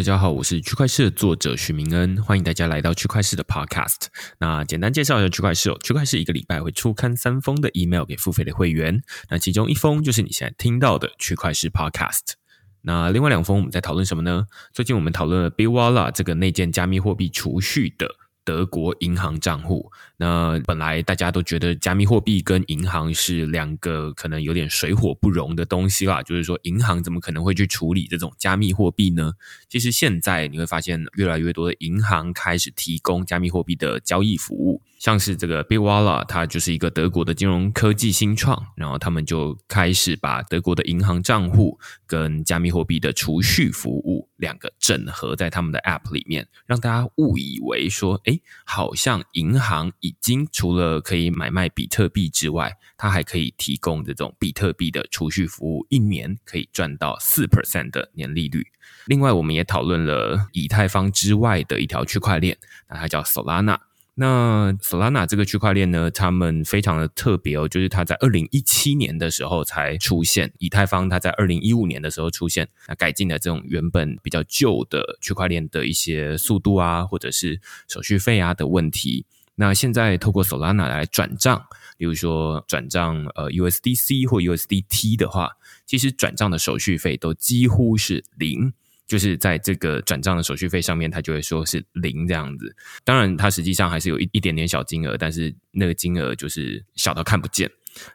大家好，我是区块链的作者许明恩，欢迎大家来到区块市的 Podcast。那简单介绍一下区块市哦，区块市一个礼拜会出刊三封的 email 给付费的会员，那其中一封就是你现在听到的区块市 Podcast。那另外两封我们在讨论什么呢？最近我们讨论了 Biwala 这个内建加密货币储蓄的。德国银行账户，那本来大家都觉得加密货币跟银行是两个可能有点水火不容的东西啦。就是说，银行怎么可能会去处理这种加密货币呢？其实现在你会发现，越来越多的银行开始提供加密货币的交易服务。像是这个 b i w a l a 它就是一个德国的金融科技新创，然后他们就开始把德国的银行账户跟加密货币的储蓄服务两个整合在他们的 App 里面，让大家误以为说，哎，好像银行已经除了可以买卖比特币之外，它还可以提供这种比特币的储蓄服务，一年可以赚到四 percent 的年利率。另外，我们也讨论了以太坊之外的一条区块链，那它叫 Solana。那 Solana 这个区块链呢，他们非常的特别哦，就是它在二零一七年的时候才出现，以太坊它在二零一五年的时候出现，那改进了这种原本比较旧的区块链的一些速度啊，或者是手续费啊的问题。那现在透过 Solana 来转账，比如说转账呃 USDC 或 USDT 的话，其实转账的手续费都几乎是零。就是在这个转账的手续费上面，它就会说是零这样子。当然，它实际上还是有一一点点小金额，但是那个金额就是小到看不见。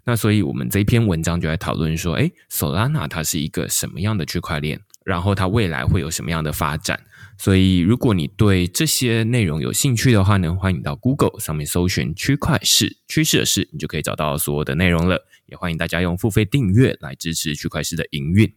那所以我们这一篇文章就在讨论说，哎，Solana 它是一个什么样的区块链？然后它未来会有什么样的发展？所以如果你对这些内容有兴趣的话呢，欢迎到 Google 上面搜寻“区块市趋势的事”，你就可以找到所有的内容了。也欢迎大家用付费订阅来支持区块市的营运。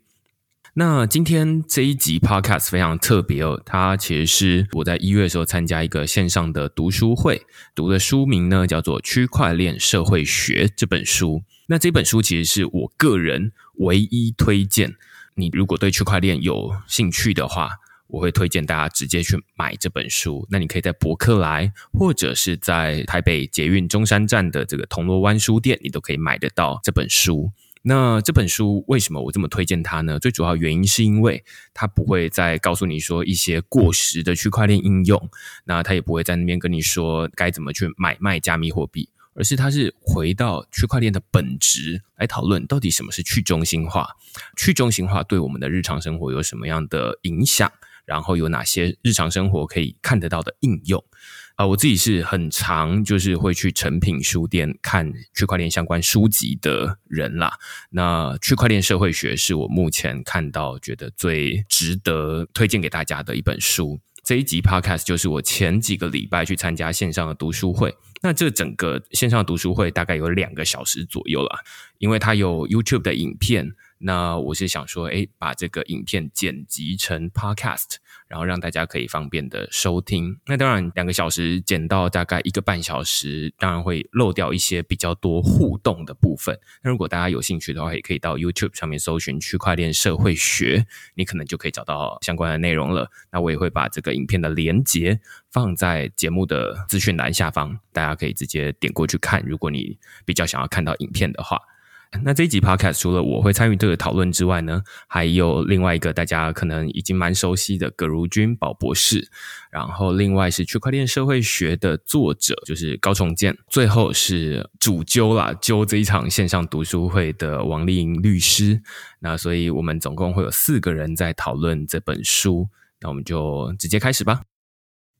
那今天这一集 podcast 非常特别哦，它其实是我在一月的时候参加一个线上的读书会，读的书名呢叫做《区块链社会学》这本书。那这本书其实是我个人唯一推荐，你如果对区块链有兴趣的话，我会推荐大家直接去买这本书。那你可以在博客来，或者是在台北捷运中山站的这个铜锣湾书店，你都可以买得到这本书。那这本书为什么我这么推荐它呢？最主要原因是因为它不会再告诉你说一些过时的区块链应用，那它也不会在那边跟你说该怎么去买卖加密货币，而是它是回到区块链的本质来讨论到底什么是去中心化，去中心化对我们的日常生活有什么样的影响，然后有哪些日常生活可以看得到的应用。啊，我自己是很常就是会去诚品书店看区块链相关书籍的人啦。那区块链社会学是我目前看到觉得最值得推荐给大家的一本书。这一集 Podcast 就是我前几个礼拜去参加线上的读书会。那这整个线上读书会大概有两个小时左右了，因为它有 YouTube 的影片。那我是想说，哎，把这个影片剪辑成 Podcast，然后让大家可以方便的收听。那当然，两个小时剪到大概一个半小时，当然会漏掉一些比较多互动的部分。那如果大家有兴趣的话，也可以到 YouTube 上面搜寻“区块链社会学”，你可能就可以找到相关的内容了。那我也会把这个影片的连接放在节目的资讯栏下方，大家可以直接点过去看。如果你比较想要看到影片的话。那这一集 podcast 除了我会参与这个讨论之外呢，还有另外一个大家可能已经蛮熟悉的葛如君宝博士，然后另外是区块链社会学的作者就是高重建，最后是主揪啦，揪这一场线上读书会的王丽颖律师。那所以我们总共会有四个人在讨论这本书，那我们就直接开始吧。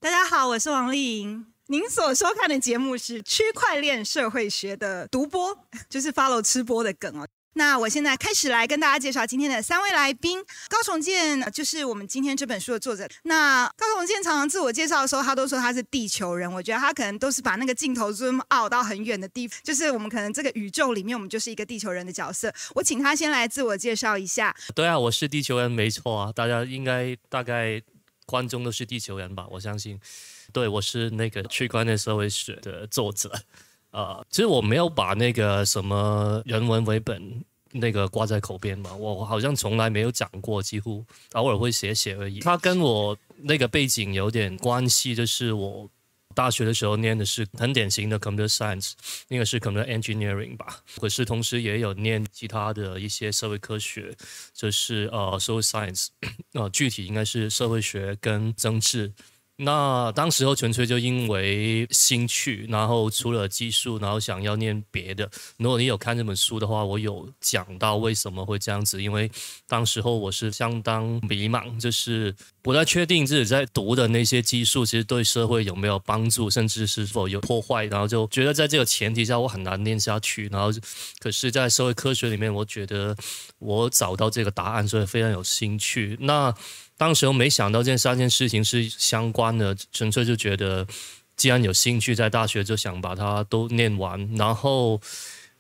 大家好，我是王丽颖。您所收看的节目是区块链社会学的独播，就是 follow 吃播的梗哦。那我现在开始来跟大家介绍今天的三位来宾。高重建就是我们今天这本书的作者。那高重建常常自我介绍的时候，他都说他是地球人。我觉得他可能都是把那个镜头 zoom out 到很远的地方，就是我们可能这个宇宙里面，我们就是一个地球人的角色。我请他先来自我介绍一下。对啊，我是地球人，没错啊。大家应该大概观众都是地球人吧？我相信。对，我是那个区块链社会学的作者，啊，其实我没有把那个什么人文为本那个挂在口边嘛，我好像从来没有讲过，几乎偶尔会写写而已。它跟我那个背景有点关系，就是我。大学的时候念的是很典型的 computer science，应该是 computer engineering 吧。可是同时也有念其他的一些社会科学，就是呃 social science，呃具体应该是社会学跟政治。那当时候纯粹就因为兴趣，然后除了技术，然后想要念别的。如果你有看这本书的话，我有讲到为什么会这样子，因为当时候我是相当迷茫，就是不太确定自己在读的那些技术其实对社会有没有帮助，甚至是否有破坏，然后就觉得在这个前提下我很难念下去。然后，可是，在社会科学里面，我觉得我找到这个答案，所以非常有兴趣。那。当时我没想到这三件事情是相关的，纯粹就觉得既然有兴趣，在大学就想把它都念完，然后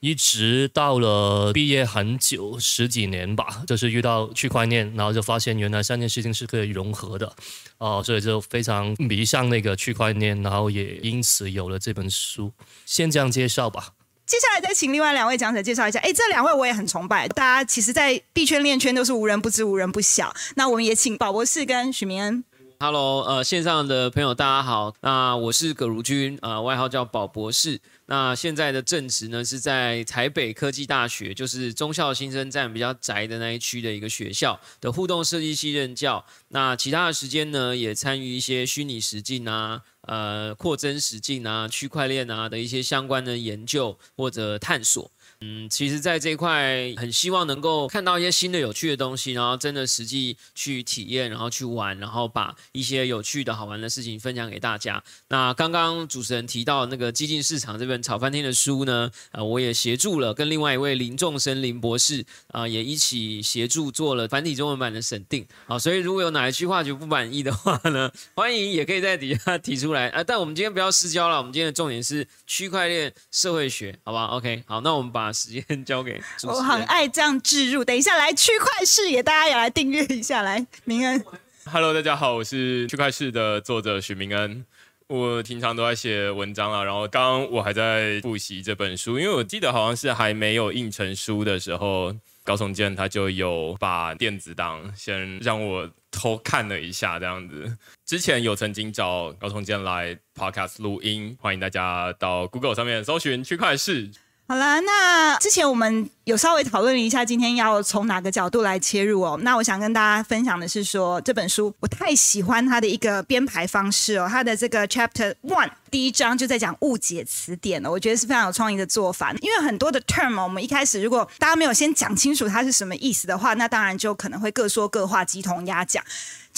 一直到了毕业很久十几年吧，就是遇到区块链，然后就发现原来三件事情是可以融合的，哦，所以就非常迷上那个区块链，然后也因此有了这本书。先这样介绍吧。接下来再请另外两位讲者介绍一下。哎，这两位我也很崇拜，大家其实，在币圈链圈都是无人不知、无人不晓。那我们也请宝博士跟许明恩。Hello，呃，线上的朋友大家好。那我是葛如君，呃，外号叫宝博士。那现在的正职呢是在台北科技大学，就是中校新生站比较宅的那一区的一个学校的互动设计系任教。那其他的时间呢，也参与一些虚拟实境啊、呃扩增实境啊、区块链啊的一些相关的研究或者探索。嗯，其实，在这一块很希望能够看到一些新的有趣的东西，然后真的实际去体验，然后去玩，然后把一些有趣的好玩的事情分享给大家。那刚刚主持人提到那个激进市场这本炒翻天的书呢，呃，我也协助了，跟另外一位林仲生林博士啊，也一起协助做了繁体中文版的审定。好，所以如果有哪一句话就不满意的话呢，欢迎也可以在底下提出来啊。但我们今天不要私交了，我们今天的重点是区块链社会学，好吧？OK，好，那我们把。把时间 交给我，很爱这样置入。等一下来区块视野，大家也来订阅一下。来，明恩，Hello，大家好，我是区块视的作者许明恩。我平常都在写文章啊，然后刚刚我还在复习这本书，因为我记得好像是还没有印成书的时候，高崇建他就有把电子档先让我偷看了一下，这样子。之前有曾经找高崇建来 Podcast 录音，欢迎大家到 Google 上面搜寻区块视。好了，那之前我们有稍微讨论了一下，今天要从哪个角度来切入哦。那我想跟大家分享的是说，这本书我太喜欢它的一个编排方式哦。它的这个 Chapter One 第一章就在讲误解词典了，我觉得是非常有创意的做法。因为很多的 term 我们一开始如果大家没有先讲清楚它是什么意思的话，那当然就可能会各说各话，鸡同鸭讲。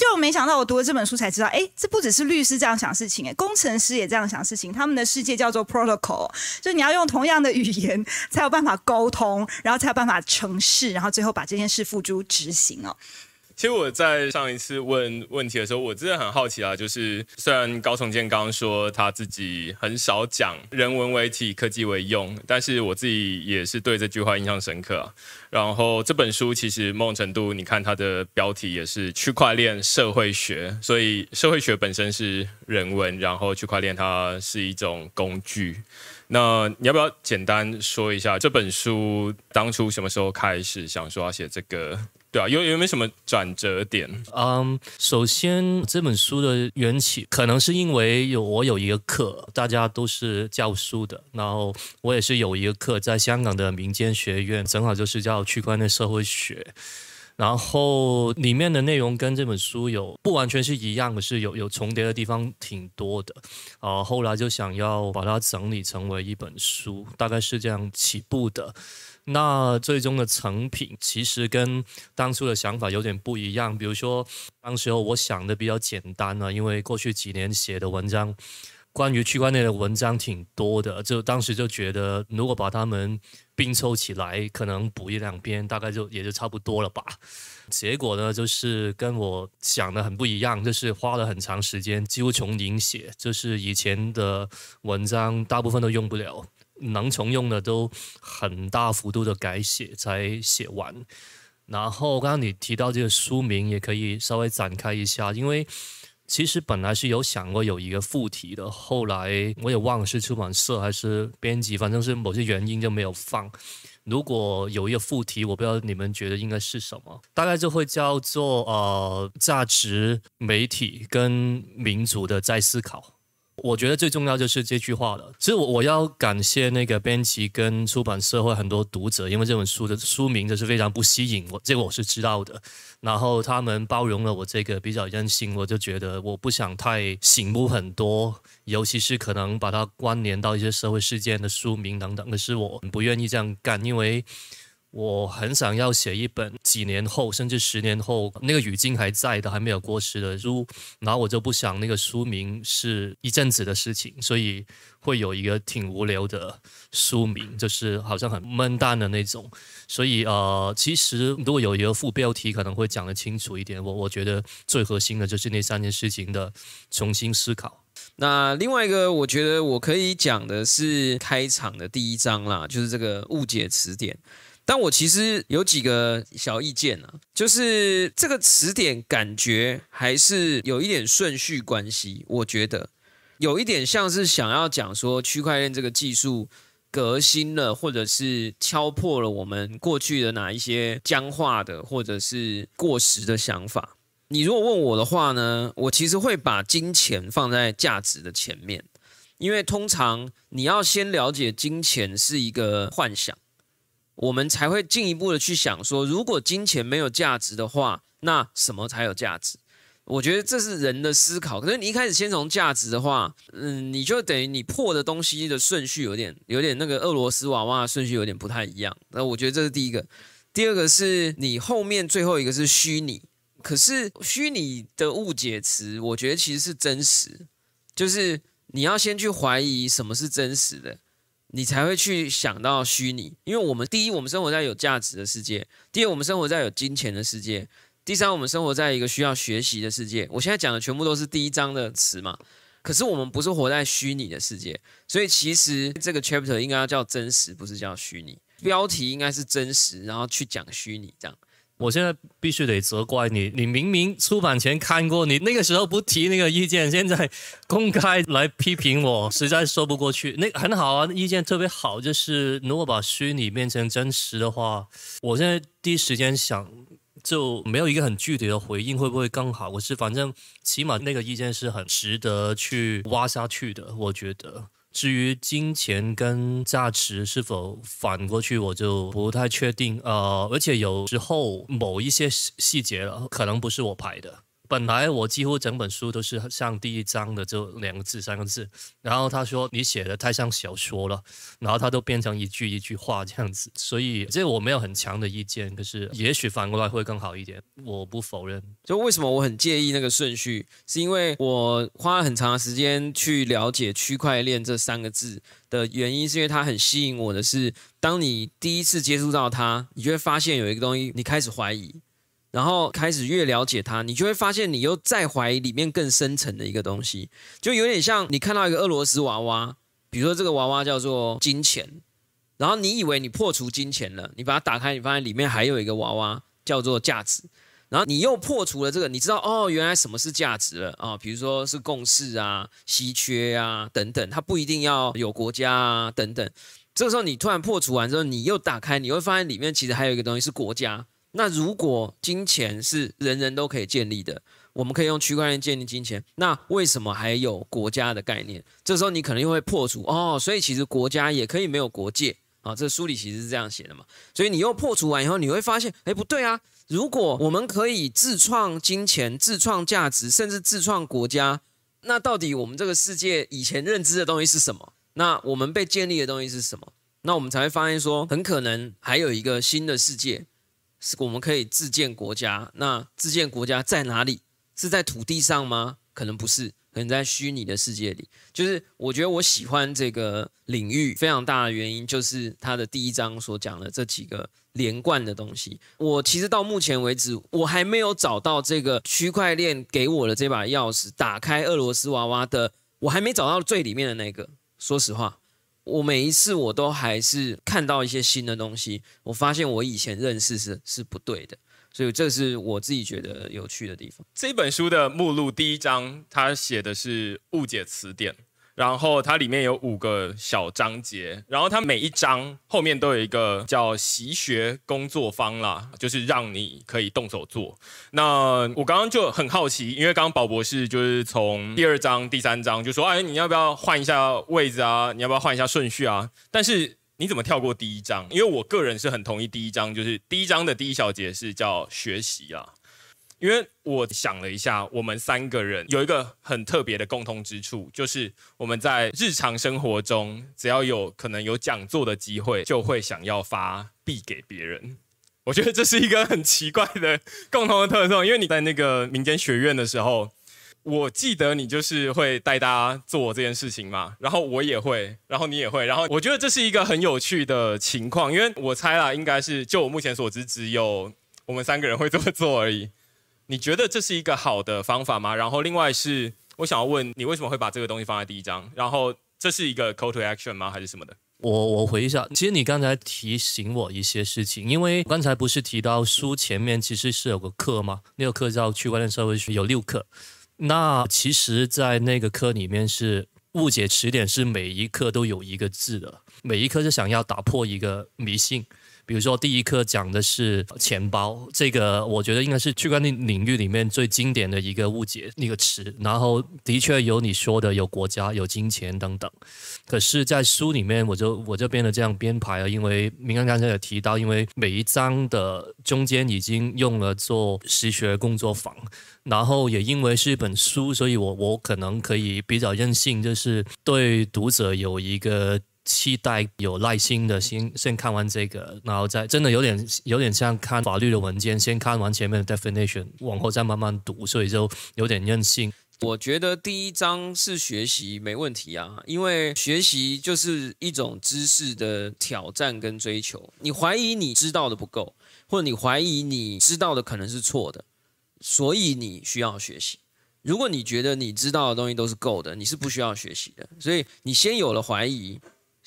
就没想到，我读了这本书才知道，哎，这不只是律师这样想事情，哎，工程师也这样想事情。他们的世界叫做 protocol，就你要用同样的语言才有办法沟通，然后才有办法成事，然后最后把这件事付诸执行哦。其实我在上一次问问题的时候，我真的很好奇啊。就是虽然高崇建刚刚说他自己很少讲人文为体、科技为用，但是我自己也是对这句话印象深刻啊。然后这本书其实某种程度，你看它的标题也是区块链社会学，所以社会学本身是人文，然后区块链它是一种工具。那你要不要简单说一下这本书当初什么时候开始想说要写这个？对啊，有有没有什么转折点？嗯，首先这本书的缘起，可能是因为有我有一个课，大家都是教书的，然后我也是有一个课，在香港的民间学院，正好就是叫区块链社会学，然后里面的内容跟这本书有不完全是一样的，是有有重叠的地方挺多的。啊，后来就想要把它整理成为一本书，大概是这样起步的。那最终的成品其实跟当初的想法有点不一样。比如说，当时候我想的比较简单呢，因为过去几年写的文章，关于区块链的文章挺多的，就当时就觉得，如果把它们并凑起来，可能补一两篇，大概就也就差不多了吧。结果呢，就是跟我想的很不一样，就是花了很长时间，几乎从零写，就是以前的文章大部分都用不了。能重用的都很大幅度的改写才写完，然后刚刚你提到这个书名也可以稍微展开一下，因为其实本来是有想过有一个副题的，后来我也忘了是出版社还是编辑，反正是某些原因就没有放。如果有一个副题，我不知道你们觉得应该是什么，大概就会叫做呃价值媒体跟民主的再思考。我觉得最重要就是这句话了。其实我我要感谢那个编辑跟出版社会很多读者，因为这本书的书名就是非常不吸引我，这个我是知道的。然后他们包容了我这个比较任性，我就觉得我不想太醒目很多，尤其是可能把它关联到一些社会事件的书名等等。可是我不愿意这样干，因为。我很想要写一本几年后，甚至十年后那个语境还在的、还没有过时的书，然后我就不想那个书名是一阵子的事情，所以会有一个挺无聊的书名，就是好像很闷淡的那种。所以呃，其实如果有一个副标题，可能会讲得清楚一点。我我觉得最核心的就是那三件事情的重新思考。那另外一个，我觉得我可以讲的是开场的第一章啦，就是这个误解词典。但我其实有几个小意见啊，就是这个词典感觉还是有一点顺序关系，我觉得有一点像是想要讲说区块链这个技术革新了，或者是敲破了我们过去的哪一些僵化的或者是过时的想法。你如果问我的话呢，我其实会把金钱放在价值的前面，因为通常你要先了解金钱是一个幻想。我们才会进一步的去想说，如果金钱没有价值的话，那什么才有价值？我觉得这是人的思考。可是你一开始先从价值的话，嗯，你就等于你破的东西的顺序有点有点那个俄罗斯娃娃的顺序有点不太一样。那我觉得这是第一个。第二个是你后面最后一个是虚拟，可是虚拟的误解词，我觉得其实是真实，就是你要先去怀疑什么是真实的。你才会去想到虚拟，因为我们第一，我们生活在有价值的世界；第二，我们生活在有金钱的世界；第三，我们生活在一个需要学习的世界。我现在讲的全部都是第一章的词嘛，可是我们不是活在虚拟的世界，所以其实这个 chapter 应该要叫真实，不是叫虚拟。标题应该是真实，然后去讲虚拟这样。我现在必须得责怪你，你明明出版前看过，你那个时候不提那个意见，现在公开来批评我，实在说不过去。那很好啊，意见特别好，就是如果把虚拟变成真实的话，我现在第一时间想就没有一个很具体的回应，会不会更好？我是反正起码那个意见是很值得去挖下去的，我觉得。至于金钱跟价值是否反过去，我就不太确定。呃，而且有时候某一些细节了，可能不是我排的。本来我几乎整本书都是像第一章的这两个字、三个字，然后他说你写的太像小说了，然后他都变成一句一句话这样子，所以这我没有很强的意见，可是也许反过来会更好一点，我不否认。就为什么我很介意那个顺序，是因为我花了很长的时间去了解区块链这三个字的原因，是因为它很吸引我的是，当你第一次接触到它，你就会发现有一个东西，你开始怀疑。然后开始越了解它，你就会发现你又再怀疑里面更深层的一个东西，就有点像你看到一个俄罗斯娃娃，比如说这个娃娃叫做金钱，然后你以为你破除金钱了，你把它打开，你发现里面还有一个娃娃叫做价值，然后你又破除了这个，你知道哦，原来什么是价值了啊？比如说是共识啊、稀缺啊等等，它不一定要有国家啊等等。这个时候你突然破除完之后，你又打开，你会发现里面其实还有一个东西是国家。那如果金钱是人人都可以建立的，我们可以用区块链建立金钱，那为什么还有国家的概念？这时候你可能又会破除哦，所以其实国家也可以没有国界啊。这书里其实是这样写的嘛。所以你又破除完以后，你会发现，哎，不对啊！如果我们可以自创金钱、自创价值，甚至自创国家，那到底我们这个世界以前认知的东西是什么？那我们被建立的东西是什么？那我们才会发现说，很可能还有一个新的世界。是我们可以自建国家，那自建国家在哪里？是在土地上吗？可能不是，可能在虚拟的世界里。就是我觉得我喜欢这个领域非常大的原因，就是它的第一章所讲的这几个连贯的东西。我其实到目前为止，我还没有找到这个区块链给我的这把钥匙，打开俄罗斯娃娃的，我还没找到最里面的那个。说实话。我每一次我都还是看到一些新的东西，我发现我以前认识是是不对的，所以这是我自己觉得有趣的地方。这本书的目录第一章，它写的是误解词典。然后它里面有五个小章节，然后它每一章后面都有一个叫习学工作坊啦，就是让你可以动手做。那我刚刚就很好奇，因为刚刚宝博士就是从第二章、第三章就说，哎，你要不要换一下位置啊？你要不要换一下顺序啊？但是你怎么跳过第一章？因为我个人是很同意第一章，就是第一章的第一小节是叫学习啊。因为我想了一下，我们三个人有一个很特别的共通之处，就是我们在日常生活中，只要有可能有讲座的机会，就会想要发币给别人。我觉得这是一个很奇怪的共同的特色，因为你在那个民间学院的时候，我记得你就是会带大家做这件事情嘛，然后我也会，然后你也会，然后我觉得这是一个很有趣的情况，因为我猜啦，应该是就我目前所知，只有我们三个人会这么做而已。你觉得这是一个好的方法吗？然后另外是，我想要问你为什么会把这个东西放在第一章？然后这是一个 call to action 吗？还是什么的？我我回一下，其实你刚才提醒我一些事情，因为刚才不是提到书前面其实是有个课吗？那个课叫区块链社会学，有六课。那其实，在那个课里面是误解词典，是每一课都有一个字的，每一课是想要打破一个迷信。比如说，第一课讲的是钱包，这个我觉得应该是区块链领域里面最经典的一个误解那个词。然后，的确有你说的有国家、有金钱等等。可是，在书里面，我就我这边的这样编排啊，因为明刚刚才也提到，因为每一章的中间已经用了做实学工作坊，然后也因为是一本书，所以我我可能可以比较任性，就是对读者有一个。期待有耐心的先先看完这个，然后再真的有点有点像看法律的文件，先看完前面的 definition，往后再慢慢读，所以就有点任性。我觉得第一章是学习没问题啊，因为学习就是一种知识的挑战跟追求。你怀疑你知道的不够，或者你怀疑你知道的可能是错的，所以你需要学习。如果你觉得你知道的东西都是够的，你是不需要学习的。所以你先有了怀疑。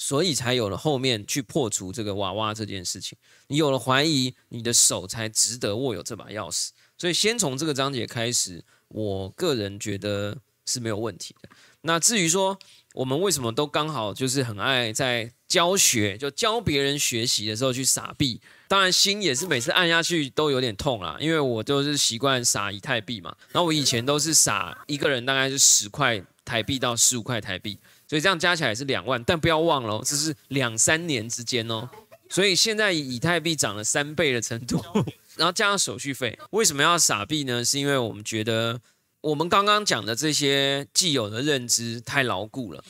所以才有了后面去破除这个娃娃这件事情。你有了怀疑，你的手才值得握有这把钥匙。所以先从这个章节开始，我个人觉得是没有问题的。那至于说我们为什么都刚好就是很爱在教学，就教别人学习的时候去撒币，当然心也是每次按下去都有点痛啦，因为我都是习惯撒以太币嘛。那我以前都是撒一个人大概是十块台币到十五块台币。所以这样加起来是两万，但不要忘了哦，这是两三年之间哦。所以现在以太币涨了三倍的程度，然后加上手续费，为什么要傻币呢？是因为我们觉得我们刚刚讲的这些既有的认知太牢固了，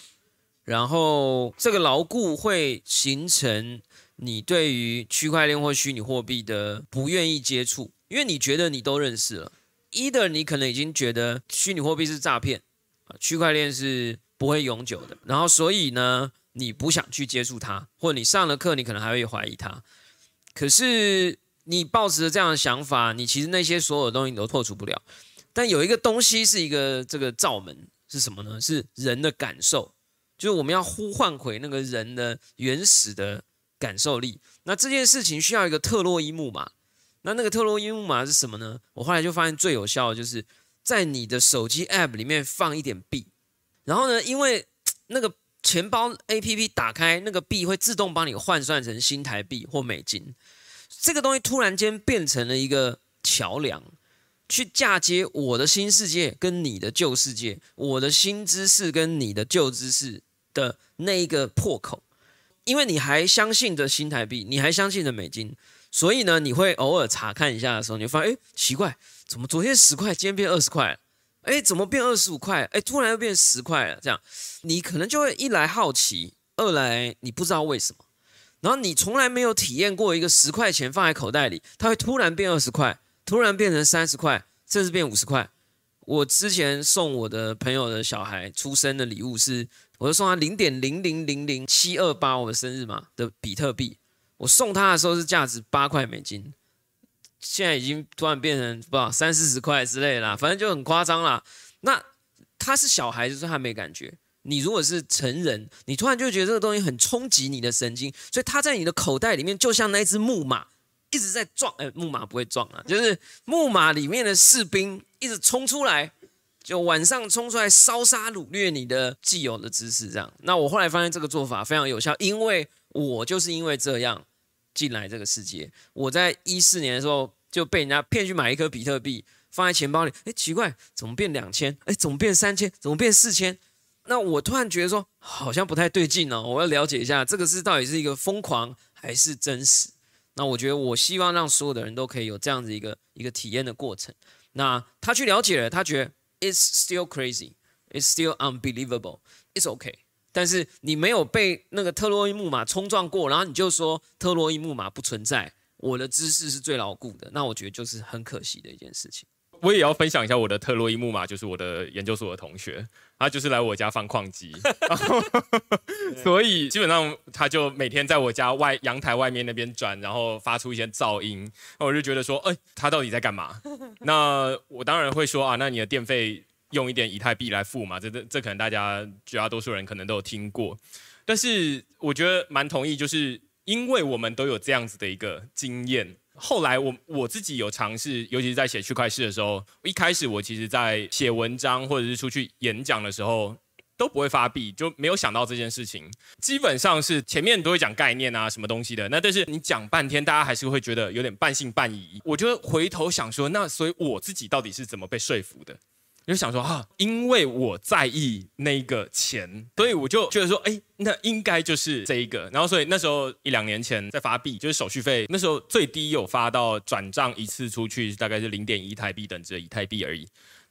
然后这个牢固会形成你对于区块链或虚拟货币的不愿意接触，因为你觉得你都认识了，either 你可能已经觉得虚拟货币是诈骗啊，区块链是。不会永久的，然后所以呢，你不想去接触它，或者你上了课，你可能还会怀疑它。可是你抱持着这样的想法，你其实那些所有的东西你都破除不了。但有一个东西是一个这个罩门是什么呢？是人的感受，就是我们要呼唤回那个人的原始的感受力。那这件事情需要一个特洛伊木马。那那个特洛伊木马是什么呢？我后来就发现最有效的就是在你的手机 App 里面放一点币。然后呢？因为那个钱包 A P P 打开，那个币会自动帮你换算成新台币或美金。这个东西突然间变成了一个桥梁，去嫁接我的新世界跟你的旧世界，我的新知识跟你的旧知识的那一个破口。因为你还相信着新台币，你还相信着美金，所以呢，你会偶尔查看一下的时候，你会发现，哎，奇怪，怎么昨天十块，今天变二十块？哎，怎么变二十五块？哎，突然又变十块了。这样，你可能就会一来好奇，二来你不知道为什么。然后你从来没有体验过一个十块钱放在口袋里，它会突然变二十块，突然变成三十块，甚至变五十块。我之前送我的朋友的小孩出生的礼物是，我就送他零点零零零零七二八，我的生日嘛的比特币。我送他的时候是价值八块美金。现在已经突然变成不知道三四十块之类啦，反正就很夸张啦。那他是小孩子，所以他没感觉。你如果是成人，你突然就觉得这个东西很冲击你的神经，所以他在你的口袋里面，就像那只木马一直在撞。哎，木马不会撞啊，就是木马里面的士兵一直冲出来，就晚上冲出来烧杀掳掠你的既有的知识，这样。那我后来发现这个做法非常有效，因为我就是因为这样进来这个世界。我在一四年的时候就被人家骗去买一颗比特币，放在钱包里，哎，奇怪，怎么变两千？哎，怎么变三千？怎么变四千？那我突然觉得说，好像不太对劲哦，我要了解一下这个是到底是一个疯狂还是真实。那我觉得我希望让所有的人都可以有这样子一个一个体验的过程。那他去了解了，他觉得 it's still crazy, it's still unbelievable, it's okay。但是你没有被那个特洛伊木马冲撞过，然后你就说特洛伊木马不存在，我的知识是最牢固的，那我觉得就是很可惜的一件事情。我也要分享一下我的特洛伊木马，就是我的研究所的同学，他就是来我家放矿机，所以基本上他就每天在我家外阳台外面那边转，然后发出一些噪音，那我就觉得说，哎，他到底在干嘛？那我当然会说啊，那你的电费用一点以太币来付嘛，这这这可能大家绝大多数人可能都有听过，但是我觉得蛮同意，就是因为我们都有这样子的一个经验。后来我我自己有尝试，尤其是在写区块市的时候，一开始我其实，在写文章或者是出去演讲的时候，都不会发币，就没有想到这件事情。基本上是前面都会讲概念啊，什么东西的。那但是你讲半天，大家还是会觉得有点半信半疑。我就回头想说，那所以我自己到底是怎么被说服的？就想说哈，因为我在意那个钱，所以我就觉得说，哎，那应该就是这一个。然后所以那时候一两年前在发币，就是手续费，那时候最低有发到转账一次出去大概是零点一台币等值的以太币而已，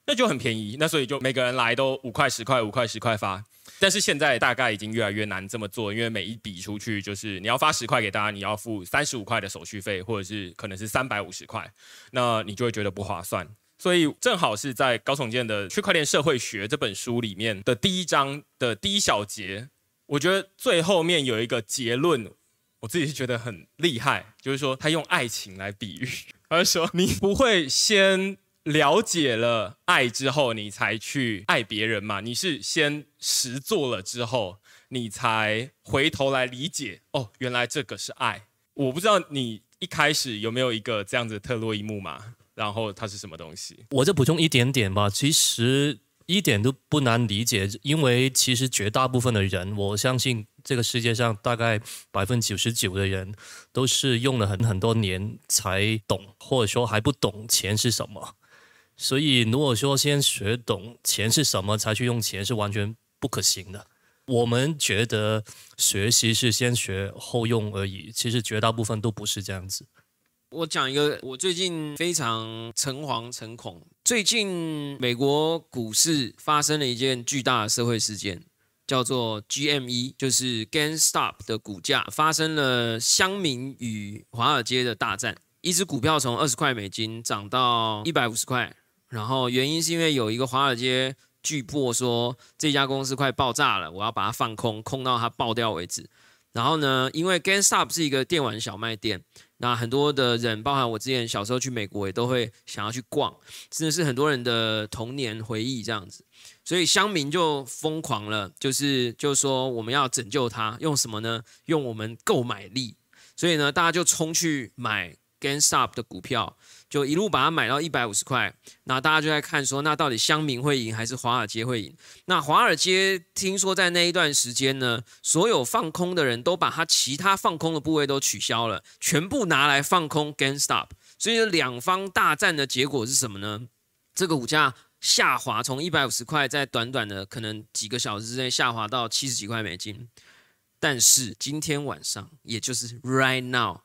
那就很便宜。那所以就每个人来都五块十块五块十块发。但是现在大概已经越来越难这么做，因为每一笔出去就是你要发十块给大家，你要付三十五块的手续费，或者是可能是三百五十块，那你就会觉得不划算。所以正好是在高崇建的《区块链社会学》这本书里面的第一章的第一小节，我觉得最后面有一个结论，我自己是觉得很厉害，就是说他用爱情来比喻，他说你不会先了解了爱之后，你才去爱别人嘛？你是先实做了之后，你才回头来理解哦，原来这个是爱。我不知道你一开始有没有一个这样子的特洛伊木马。然后它是什么东西？我就补充一点点吧，其实一点都不难理解，因为其实绝大部分的人，我相信这个世界上大概百分之九十九的人，都是用了很很多年才懂，或者说还不懂钱是什么。所以如果说先学懂钱是什么才去用钱，是完全不可行的。我们觉得学习是先学后用而已，其实绝大部分都不是这样子。我讲一个，我最近非常诚惶诚恐。最近美国股市发生了一件巨大的社会事件，叫做 GME，就是 GameStop 的股价发生了乡民与华尔街的大战。一只股票从二十块美金涨到一百五十块，然后原因是因为有一个华尔街巨擘说这家公司快爆炸了，我要把它放空，空到它爆掉为止。然后呢，因为 GameStop 是一个电玩小卖店。那很多的人，包含我之前小时候去美国，也都会想要去逛，真的是很多人的童年回忆这样子。所以乡民就疯狂了，就是就说我们要拯救它，用什么呢？用我们购买力。所以呢，大家就冲去买 GameStop 的股票。就一路把它买到一百五十块，那大家就在看说，那到底乡民会赢还是华尔街会赢？那华尔街听说在那一段时间呢，所有放空的人都把他其他放空的部位都取消了，全部拿来放空 GameStop。所以两方大战的结果是什么呢？这个股价下滑，从一百五十块在短短的可能几个小时之内下滑到七十几块美金。但是今天晚上，也就是 right now。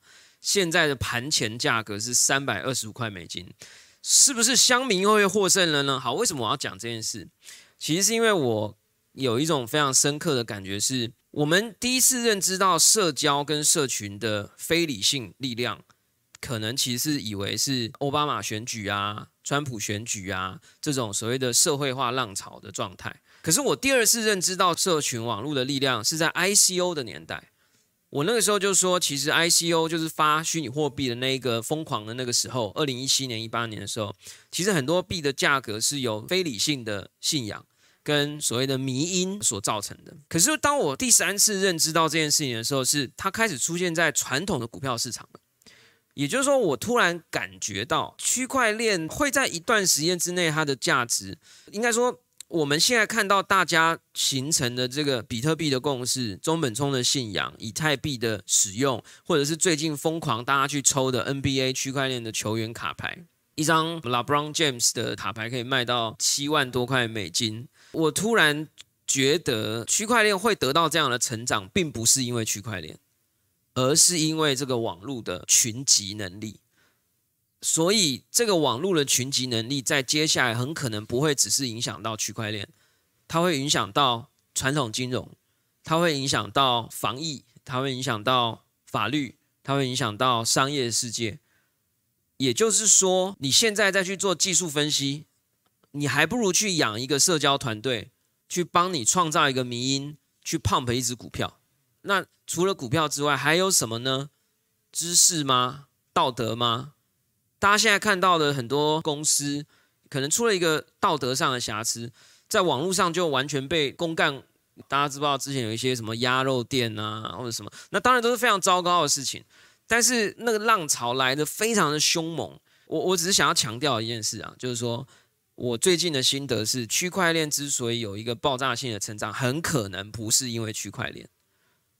现在的盘前价格是三百二十五块美金，是不是乡民又会获胜了呢？好，为什么我要讲这件事？其实是因为我有一种非常深刻的感觉，是我们第一次认知到社交跟社群的非理性力量，可能其实是以为是奥巴马选举啊、川普选举啊这种所谓的社会化浪潮的状态。可是我第二次认知到社群网络的力量，是在 ICO 的年代。我那个时候就说，其实 ICO 就是发虚拟货币的那一个疯狂的那个时候，二零一七年、一八年的时候，其实很多币的价格是由非理性的信仰跟所谓的迷因所造成的。可是当我第三次认知到这件事情的时候，是它开始出现在传统的股票市场了。也就是说，我突然感觉到区块链会在一段时间之内，它的价值应该说，我们现在看到大家形成的这个比特币的共识、中本聪的信仰、以太币的使用，或者是最近疯狂大家去抽的 NBA 区块链的球员卡牌，一张 LeBron James 的卡牌可以卖到七万多块美金。我突然觉得区块链会得到这样的成长，并不是因为区块链。而是因为这个网络的群集能力，所以这个网络的群集能力在接下来很可能不会只是影响到区块链，它会影响到传统金融，它会影响到防疫，它会影响到法律，它会影响到商业世界。也就是说，你现在再去做技术分析，你还不如去养一个社交团队，去帮你创造一个迷因，去 pump 一只股票。那除了股票之外，还有什么呢？知识吗？道德吗？大家现在看到的很多公司，可能出了一个道德上的瑕疵，在网络上就完全被公干。大家知不知道之前有一些什么鸭肉店啊，或者什么？那当然都是非常糟糕的事情。但是那个浪潮来的非常的凶猛。我我只是想要强调一件事啊，就是说我最近的心得是，区块链之所以有一个爆炸性的成长，很可能不是因为区块链。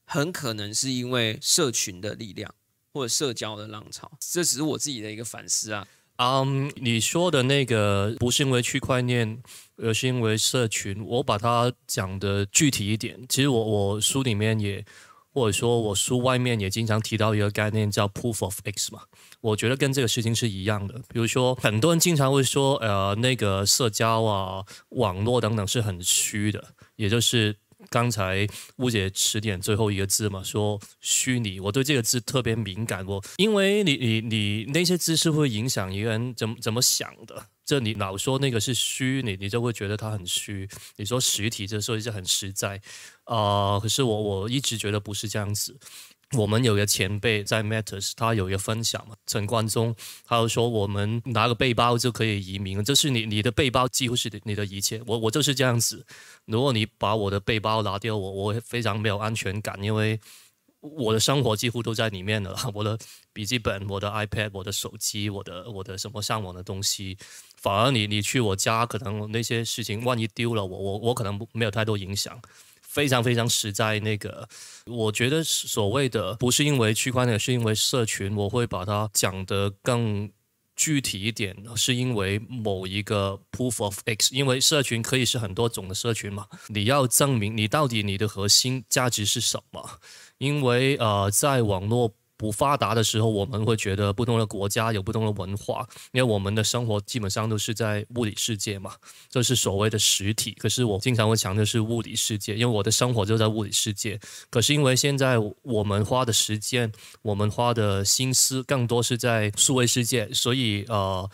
很可能是因为社群的力量或者社交的浪潮，这只是我自己的一个反思啊。嗯，你说的那个不是因为区块链，而是因为社群。我把它讲的具体一点，其实我我书里面也，或者说我书外面也经常提到一个概念叫 Proof of X 嘛。我觉得跟这个事情是一样的。比如说，很多人经常会说，呃，那个社交啊、网络等等是很虚的，也就是。刚才误解词典最后一个字嘛，说虚拟，我对这个字特别敏感。我因为你你你那些字是会影响一个人怎么怎么想的。这你老说那个是虚拟，你就会觉得它很虚。你说实体，这说一下很实在啊。可是我我一直觉得不是这样子。我们有一个前辈在 Matters，他有一个分享嘛，陈冠中，他就说我们拿个背包就可以移民，就是你你的背包几乎是你的一切。我我就是这样子，如果你把我的背包拿掉，我我非常没有安全感，因为我的生活几乎都在里面了，我的笔记本、我的 iPad、我的手机、我的我的什么上网的东西，反而你你去我家，可能那些事情万一丢了，我我我可能没有太多影响。非常非常实在，那个我觉得所谓的不是因为区块链，是因为社群，我会把它讲得更具体一点，是因为某一个 proof of X，因为社群可以是很多种的社群嘛，你要证明你到底你的核心价值是什么，因为呃，在网络。不发达的时候，我们会觉得不同的国家有不同的文化，因为我们的生活基本上都是在物理世界嘛，这是所谓的实体。可是我经常会强调是物理世界，因为我的生活就在物理世界。可是因为现在我们花的时间，我们花的心思更多是在数位世界，所以呃，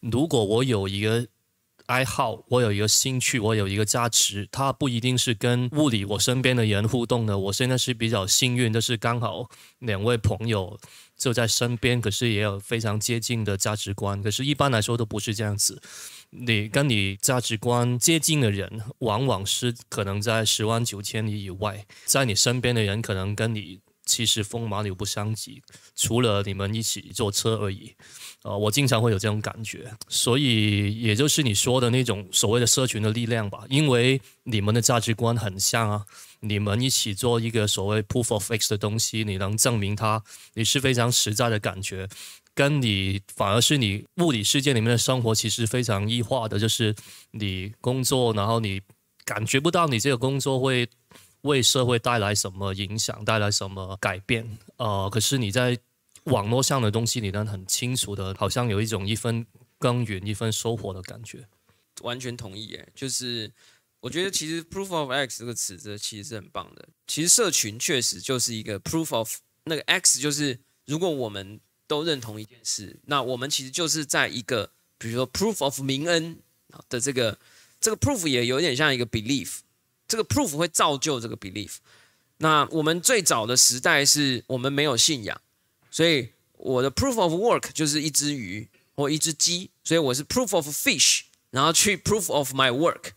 如果我有一个。爱好，我有一个兴趣，我有一个价值，它不一定是跟物理我身边的人互动的。我现在是比较幸运，就是刚好两位朋友就在身边，可是也有非常接近的价值观。可是，一般来说都不是这样子。你跟你价值观接近的人，往往是可能在十万九千里以外，在你身边的人，可能跟你。其实风马牛不相及，除了你们一起坐车而已。呃，我经常会有这种感觉，所以也就是你说的那种所谓的社群的力量吧。因为你们的价值观很像啊，你们一起做一个所谓 proof of x 的东西，你能证明它，你是非常实在的感觉，跟你反而是你物理世界里面的生活其实非常异化的，就是你工作，然后你感觉不到你这个工作会。为社会带来什么影响，带来什么改变？呃，可是你在网络上的东西，你能很清楚的，好像有一种一分耕耘一分收获的感觉。完全同意，诶，就是我觉得其实 “proof of x” 这个词，这其实是很棒的。其实社群确实就是一个 “proof of” 那个 x，就是如果我们都认同一件事，那我们其实就是在一个，比如说 “proof of 明恩”的这个这个 “proof” 也有点像一个 “belief”。这个 proof 会造就这个 belief。那我们最早的时代是我们没有信仰，所以我的 proof of work 就是一只鱼或一只鸡，所以我是 proof of fish，然后去 proof of my work。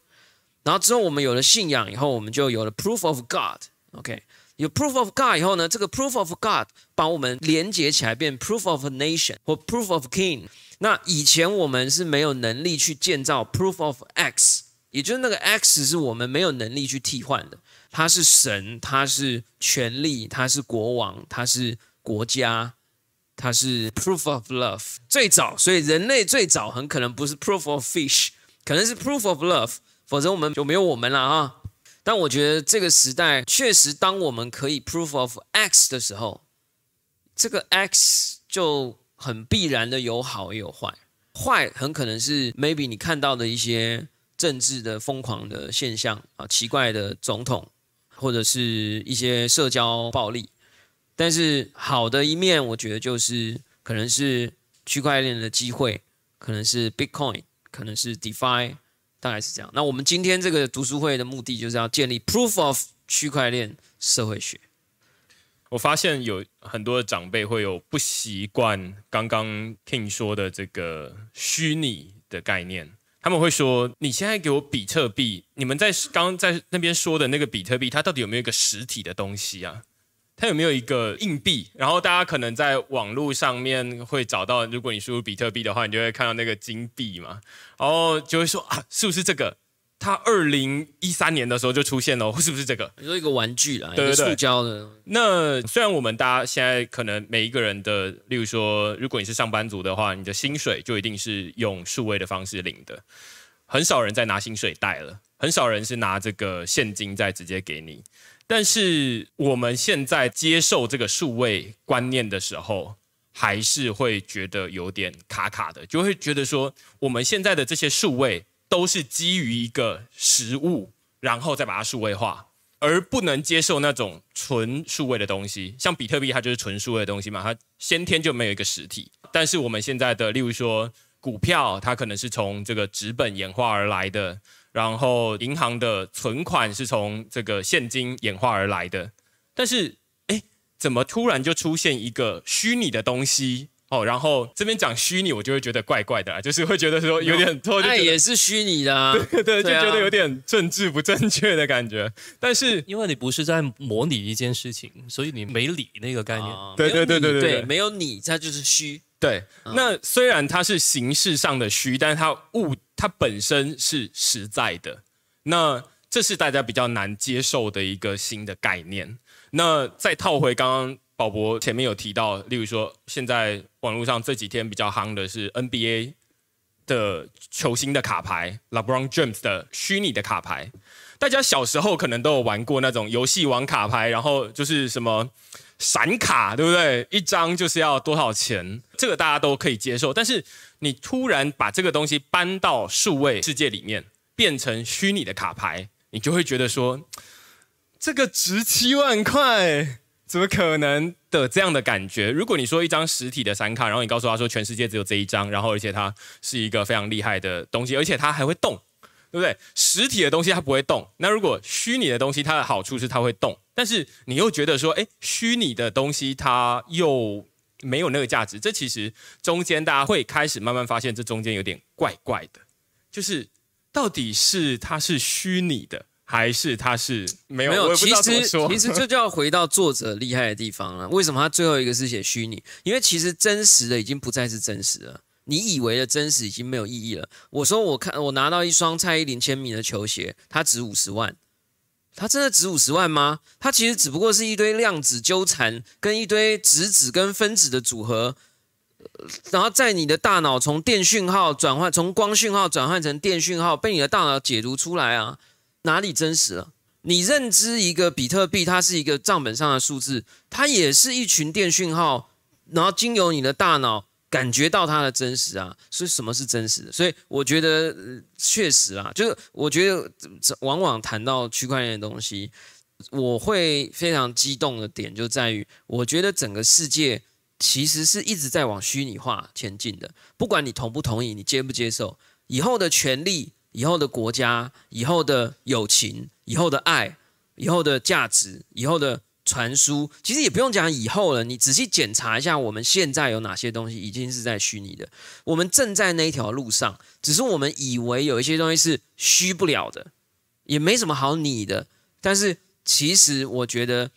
然后之后我们有了信仰以后，我们就有了 proof of God。OK，有 proof of God 以后呢，这个 proof of God 把我们连接起来，变 proof of nation 或 proof of king。那以前我们是没有能力去建造 proof of X，也就是那个 X 是我们没有能力去替换的。他是神，他是权力，他是国王，他是国家，他是 proof of love。最早，所以人类最早很可能不是 proof of fish，可能是 proof of love，否则我们就没有我们了啊。但我觉得这个时代确实，当我们可以 proof of X 的时候，这个 X 就很必然的有好也有坏。坏很可能是 maybe 你看到的一些政治的疯狂的现象啊，奇怪的总统。或者是一些社交暴力，但是好的一面，我觉得就是可能是区块链的机会，可能是 Bitcoin，可能是 DeFi，大概是这样。那我们今天这个读书会的目的就是要建立 Proof of 区块链社会学。我发现有很多的长辈会有不习惯刚刚 King 说的这个虚拟的概念。他们会说：“你现在给我比特币，你们在刚在那边说的那个比特币，它到底有没有一个实体的东西啊？它有没有一个硬币？然后大家可能在网络上面会找到，如果你输入比特币的话，你就会看到那个金币嘛，然后就会说啊，是不是这个？”它二零一三年的时候就出现了，是不是这个？你说一个玩具啦，对对对，塑胶的。那虽然我们大家现在可能每一个人的，例如说，如果你是上班族的话，你的薪水就一定是用数位的方式领的，很少人在拿薪水袋了，很少人是拿这个现金再直接给你。但是我们现在接受这个数位观念的时候，还是会觉得有点卡卡的，就会觉得说，我们现在的这些数位。都是基于一个实物，然后再把它数位化，而不能接受那种纯数位的东西。像比特币，它就是纯数位的东西嘛，它先天就没有一个实体。但是我们现在的，例如说股票，它可能是从这个纸本演化而来的，然后银行的存款是从这个现金演化而来的。但是，哎，怎么突然就出现一个虚拟的东西？哦，然后这边讲虚拟，我就会觉得怪怪的，就是会觉得说有点，那也是虚拟的，对对，就觉得有点政治不正确的感觉。但是因为你不是在模拟一件事情，所以你没理那个概念。对对对对对，没有你，它就是虚。对，那虽然它是形式上的虚，但是它物它本身是实在的。那这是大家比较难接受的一个新的概念。那再套回刚刚。宝博前面有提到，例如说，现在网络上这几天比较夯的是 NBA 的球星的卡牌，LeBron James 的虚拟的卡牌。大家小时候可能都有玩过那种游戏王卡牌，然后就是什么闪卡，对不对？一张就是要多少钱？这个大家都可以接受。但是你突然把这个东西搬到数位世界里面，变成虚拟的卡牌，你就会觉得说，这个值七万块。怎么可能？的这样的感觉？如果你说一张实体的闪卡，然后你告诉他说全世界只有这一张，然后而且它是一个非常厉害的东西，而且它还会动，对不对？实体的东西它不会动，那如果虚拟的东西，它的好处是它会动，但是你又觉得说，哎，虚拟的东西它又没有那个价值，这其实中间大家会开始慢慢发现，这中间有点怪怪的，就是到底是它是虚拟的。还是他是没有没有，其实其实这就要回到作者厉害的地方了。为什么他最后一个是写虚拟？因为其实真实的已经不再是真实了。你以为的真实已经没有意义了。我说我看我拿到一双蔡依林签名的球鞋，它值五十万，它真的值五十万吗？它其实只不过是一堆量子纠缠跟一堆质子跟分子的组合，然后在你的大脑从电讯号转换，从光讯号转换成电讯号，被你的大脑解读出来啊。哪里真实了？你认知一个比特币，它是一个账本上的数字，它也是一群电讯号，然后经由你的大脑感觉到它的真实啊。所以什么是真实的？所以我觉得确实啊，就是我觉得往往谈到区块链的东西，我会非常激动的点就在于，我觉得整个世界其实是一直在往虚拟化前进的。不管你同不同意，你接不接受，以后的权利。以后的国家，以后的友情，以后的爱，以后的价值，以后的传输，其实也不用讲以后了。你仔细检查一下，我们现在有哪些东西已经是在虚拟的？我们正在那一条路上，只是我们以为有一些东西是虚不了的，也没什么好拟的。但是其实我觉得，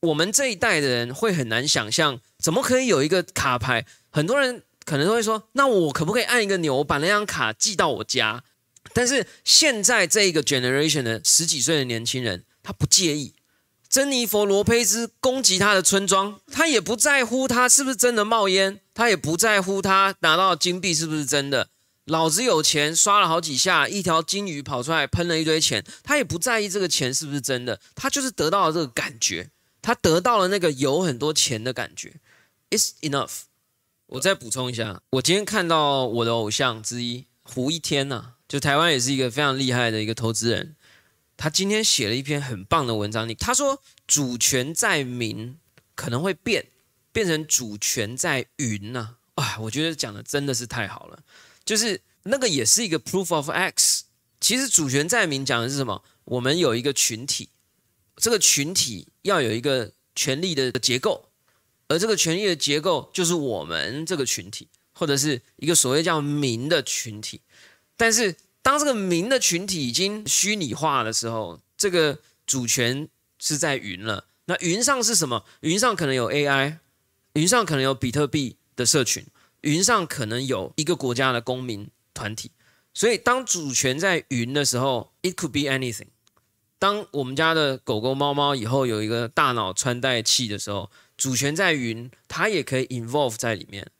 我们这一代的人会很难想象，怎么可以有一个卡牌？很多人可能都会说，那我可不可以按一个钮，把那张卡寄到我家？但是现在这个 generation 的十几岁的年轻人，他不介意。珍妮佛罗佩兹攻击他的村庄，他也不在乎他是不是真的冒烟，他也不在乎他拿到金币是不是真的。老子有钱，刷了好几下，一条金鱼跑出来喷了一堆钱，他也不在意这个钱是不是真的，他就是得到了这个感觉，他得到了那个有很多钱的感觉。It's enough。我再补充一下，我今天看到我的偶像之一胡一天呐、就台湾也是一个非常厉害的一个投资人，他今天写了一篇很棒的文章，你他说主权在民可能会变，变成主权在云呐、啊，我觉得讲的真的是太好了，就是那个也是一个 proof of X。其实主权在民讲的是什么？我们有一个群体，这个群体要有一个权力的结构，而这个权力的结构就是我们这个群体，或者是一个所谓叫民的群体。但是当这个民的群体已经虚拟化的时候，这个主权是在云了。那云上是什么？云上可能有 AI，云上可能有比特币的社群，云上可能有一个国家的公民团体。所以当主权在云的时候，it could be anything。当我们家的狗狗、猫猫以后有一个大脑穿戴器的时候，主权在云，它也可以 involve 在里面。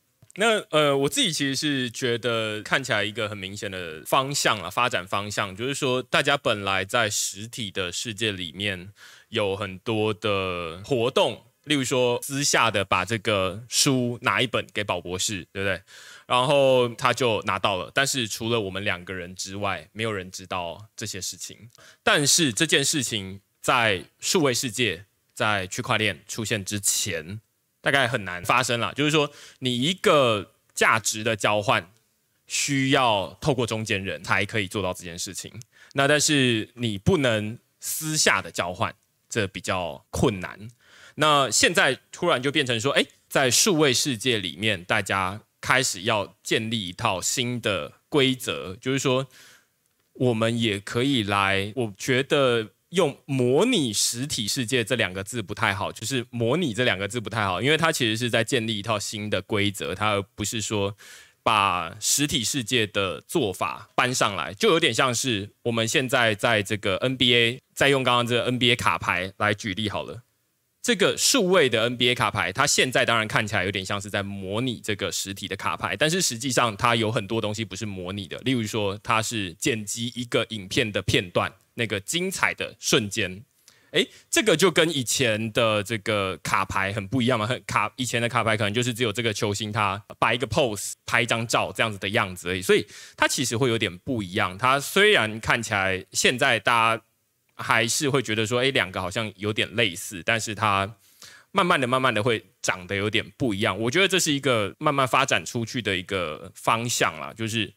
那呃，我自己其实是觉得看起来一个很明显的方向啊，发展方向就是说，大家本来在实体的世界里面有很多的活动，例如说私下的把这个书拿一本给宝博士，对不对？然后他就拿到了，但是除了我们两个人之外，没有人知道这些事情。但是这件事情在数位世界，在区块链出现之前，大概很难发生了。就是说，你一个价值的交换，需要透过中间人才可以做到这件事情。那但是你不能私下的交换，这比较困难。那现在突然就变成说，哎，在数位世界里面，大家开始要建立一套新的规则，就是说，我们也可以来，我觉得用“模拟实体世界”这两个字不太好，就是“模拟”这两个字不太好，因为它其实是在建立一套新的规则，它而不是说把实体世界的做法搬上来，就有点像是我们现在在这个 NBA，再用刚刚这个 NBA 卡牌来举例好了。这个数位的 NBA 卡牌，它现在当然看起来有点像是在模拟这个实体的卡牌，但是实际上它有很多东西不是模拟的，例如说它是剪辑一个影片的片段，那个精彩的瞬间，诶，这个就跟以前的这个卡牌很不一样嘛，很卡以前的卡牌可能就是只有这个球星他摆一个 pose 拍一张照这样子的样子而已，所以它其实会有点不一样。它虽然看起来现在大家。还是会觉得说，哎，两个好像有点类似，但是它慢慢的、慢慢的会长得有点不一样。我觉得这是一个慢慢发展出去的一个方向啦，就是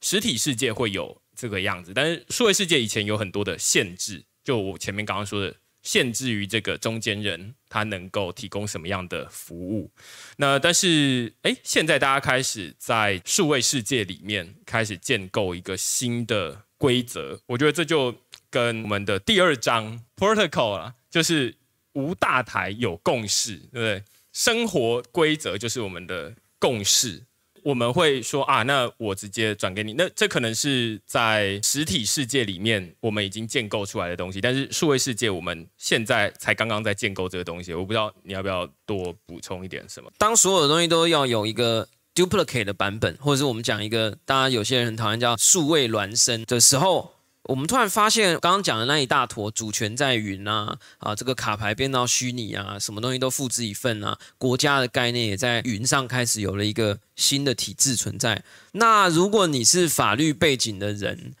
实体世界会有这个样子，但是数位世界以前有很多的限制，就我前面刚刚说的，限制于这个中间人他能够提供什么样的服务。那但是，哎，现在大家开始在数位世界里面开始建构一个新的规则，我觉得这就。跟我们的第二章 protocol 啊，就是无大台有共识，对不对？生活规则就是我们的共识。我们会说啊，那我直接转给你。那这可能是在实体世界里面我们已经建构出来的东西，但是数位世界我们现在才刚刚在建构这个东西。我不知道你要不要多补充一点什么？当所有的东西都要有一个 duplicate 的版本，或者是我们讲一个，大家有些人很讨厌叫数位孪生的时候。我们突然发现，刚刚讲的那一大坨主权在云啊，啊，这个卡牌变到虚拟啊，什么东西都复制一份啊，国家的概念也在云上开始有了一个新的体制存在。那如果你是法律背景的人，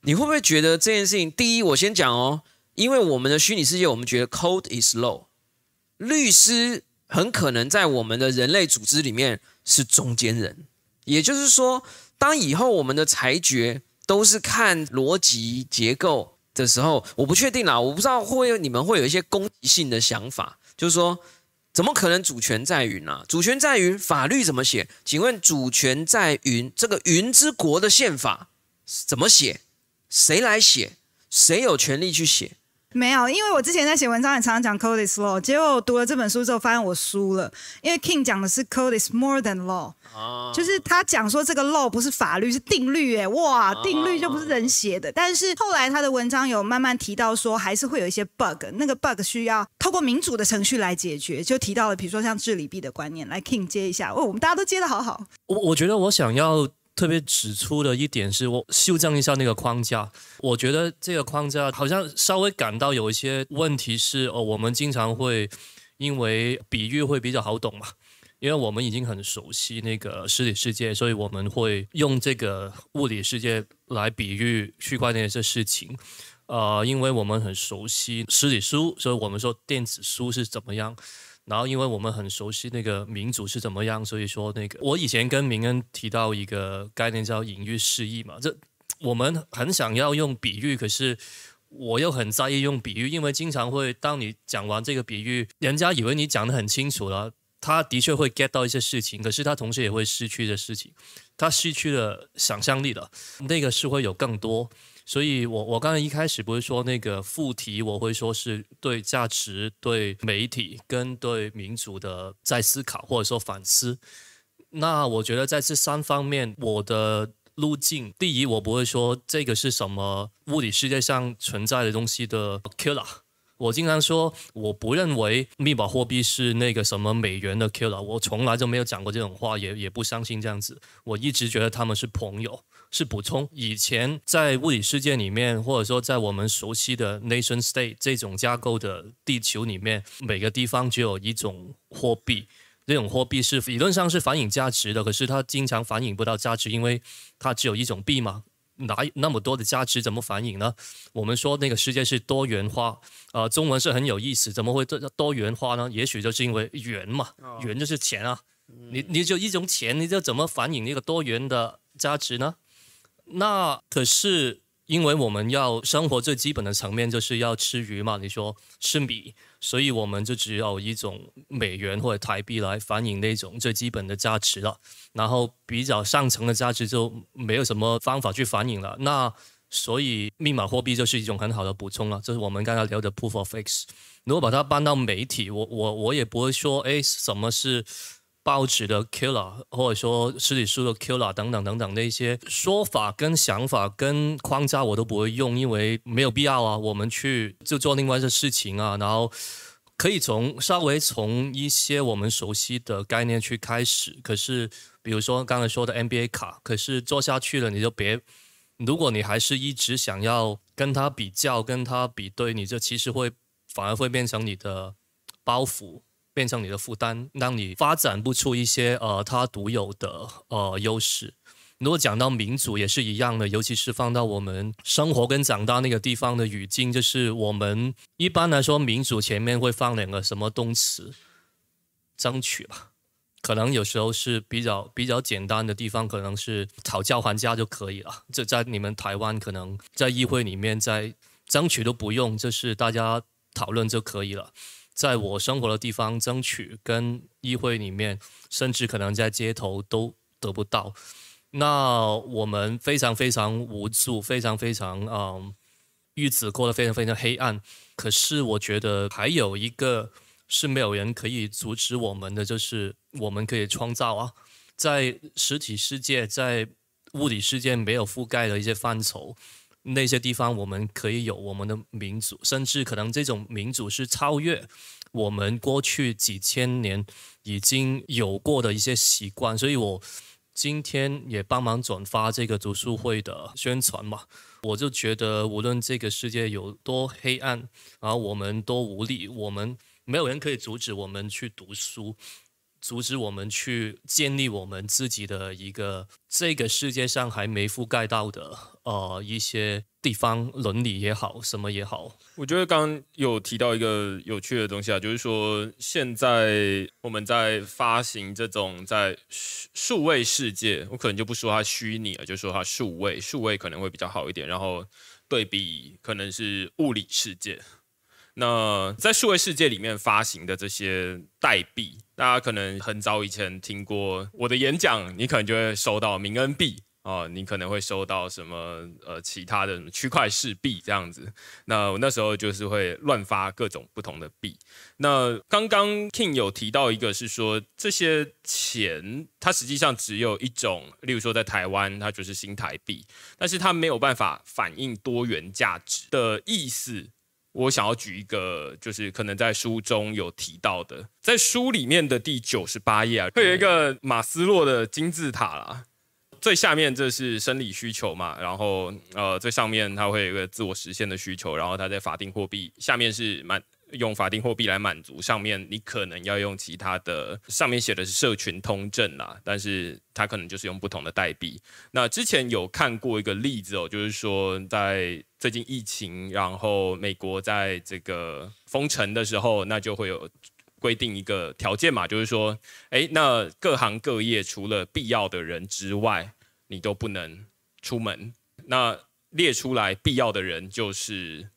你会不会觉得这件事情？第一，我先讲哦，因为我们的虚拟世界，我们觉得 code is law，律师很可能在我们的人类组织里面是中间人，也就是说，当以后我们的裁决。都是看逻辑结构的时候，我不确定啦，我不知道会你们会有一些攻击性的想法，就是说，怎么可能主权在云啊？主权在云，法律怎么写？请问主权在云，这个云之国的宪法怎么写？谁来写？谁有权利去写？没有，因为我之前在写文章也常常讲 code is law，结果我读了这本书之后发现我输了，因为 King 讲的是 code is more than law，啊，就是他讲说这个 law 不是法律是定律，哎，哇，定律就不是人写的。但是后来他的文章有慢慢提到说，还是会有一些 bug，那个 bug 需要透过民主的程序来解决，就提到了比如说像治理币的观念，来 King 接一下，哦，我们大家都接的好好。我我觉得我想要特别指出的一点是我修正一下那个框架。我觉得这个框架好像稍微感到有一些问题是哦，我们经常会因为比喻会比较好懂嘛，因为我们已经很熟悉那个实体世界，所以我们会用这个物理世界来比喻区块链这事情。呃，因为我们很熟悉实体书，所以我们说电子书是怎么样。然后，因为我们很熟悉那个民主是怎么样，所以说那个我以前跟明恩提到一个概念叫隐喻示意嘛。这我们很想要用比喻，可是我又很在意用比喻，因为经常会当你讲完这个比喻，人家以为你讲的很清楚了，他的确会 get 到一些事情，可是他同时也会失去的事情，他失去了想象力了，那个是会有更多。所以我我刚才一开始不是说那个副题，我会说是对价值、对媒体跟对民主的在思考或者说反思。那我觉得在这三方面，我的路径，第一，我不会说这个是什么物理世界上存在的东西的 killer。我经常说，我不认为密码货币是那个什么美元的 killer，我从来就没有讲过这种话，也也不相信这样子。我一直觉得他们是朋友。是补充，以前在物理世界里面，或者说在我们熟悉的 nation state 这种架构的地球里面，每个地方只有一种货币，这种货币是理论上是反映价值的，可是它经常反映不到价值，因为它只有一种币嘛，哪那么多的价值怎么反映呢？我们说那个世界是多元化，呃，中文是很有意思，怎么会多多元化呢？也许就是因为元嘛，元就是钱啊，你你就一种钱，你就怎么反映那个多元的价值呢？那可是因为我们要生活最基本的层面就是要吃鱼嘛，你说吃米，所以我们就只有一种美元或者台币来反映那种最基本的价值了。然后比较上层的价值就没有什么方法去反映了。那所以密码货币就是一种很好的补充了。这是我们刚才聊的 Proof of X。如果把它搬到媒体，我我我也不会说哎什么是。报纸的 killer，或者说实体书的 killer 等等等等的一些说法跟想法跟框架，我都不会用，因为没有必要啊。我们去就做另外一些事情啊，然后可以从稍微从一些我们熟悉的概念去开始。可是，比如说刚才说的 NBA 卡，可是做下去了你就别，如果你还是一直想要跟他比较、跟他比对，你这其实会反而会变成你的包袱。变成你的负担，让你发展不出一些呃它独有的呃优势。如果讲到民主也是一样的，尤其是放到我们生活跟长大那个地方的语境，就是我们一般来说民主前面会放两个什么动词，争取吧。可能有时候是比较比较简单的地方，可能是讨价还价就可以了。这在你们台湾可能在议会里面在争取都不用，就是大家讨论就可以了。在我生活的地方争取，跟议会里面，甚至可能在街头都得不到。那我们非常非常无助，非常非常嗯，日子过得非常非常黑暗。可是我觉得还有一个是没有人可以阻止我们的，就是我们可以创造啊，在实体世界，在物理世界没有覆盖的一些范畴。那些地方我们可以有我们的民主，甚至可能这种民主是超越我们过去几千年已经有过的一些习惯。所以我今天也帮忙转发这个读书会的宣传嘛，我就觉得无论这个世界有多黑暗，然后我们多无力，我们没有人可以阻止我们去读书。阻止我们去建立我们自己的一个这个世界上还没覆盖到的呃一些地方伦理也好，什么也好。我觉得刚刚有提到一个有趣的东西啊，就是说现在我们在发行这种在数位世界，我可能就不说它虚拟了，就说它数位，数位可能会比较好一点。然后对比可能是物理世界。那在数位世界里面发行的这些代币，大家可能很早以前听过我的演讲，你可能就会收到明恩币啊，你可能会收到什么呃其他的什么区块式币这样子。那我那时候就是会乱发各种不同的币。那刚刚 King 有提到一个是说这些钱它实际上只有一种，例如说在台湾它就是新台币，但是它没有办法反映多元价值的意思。我想要举一个，就是可能在书中有提到的，在书里面的第九十八页啊，会有一个马斯洛的金字塔啦。最下面这是生理需求嘛，然后呃最上面它会有一个自我实现的需求，然后它在法定货币下面是满用法定货币来满足，上面你可能要用其他的，上面写的是社群通证啦，但是它可能就是用不同的代币。那之前有看过一个例子哦，就是说在最近疫情，然后美国在这个封城的时候，那就会有。规定一个条件嘛，就是说，哎，那各行各业除了必要的人之外，你都不能出门。那列出来必要的人就是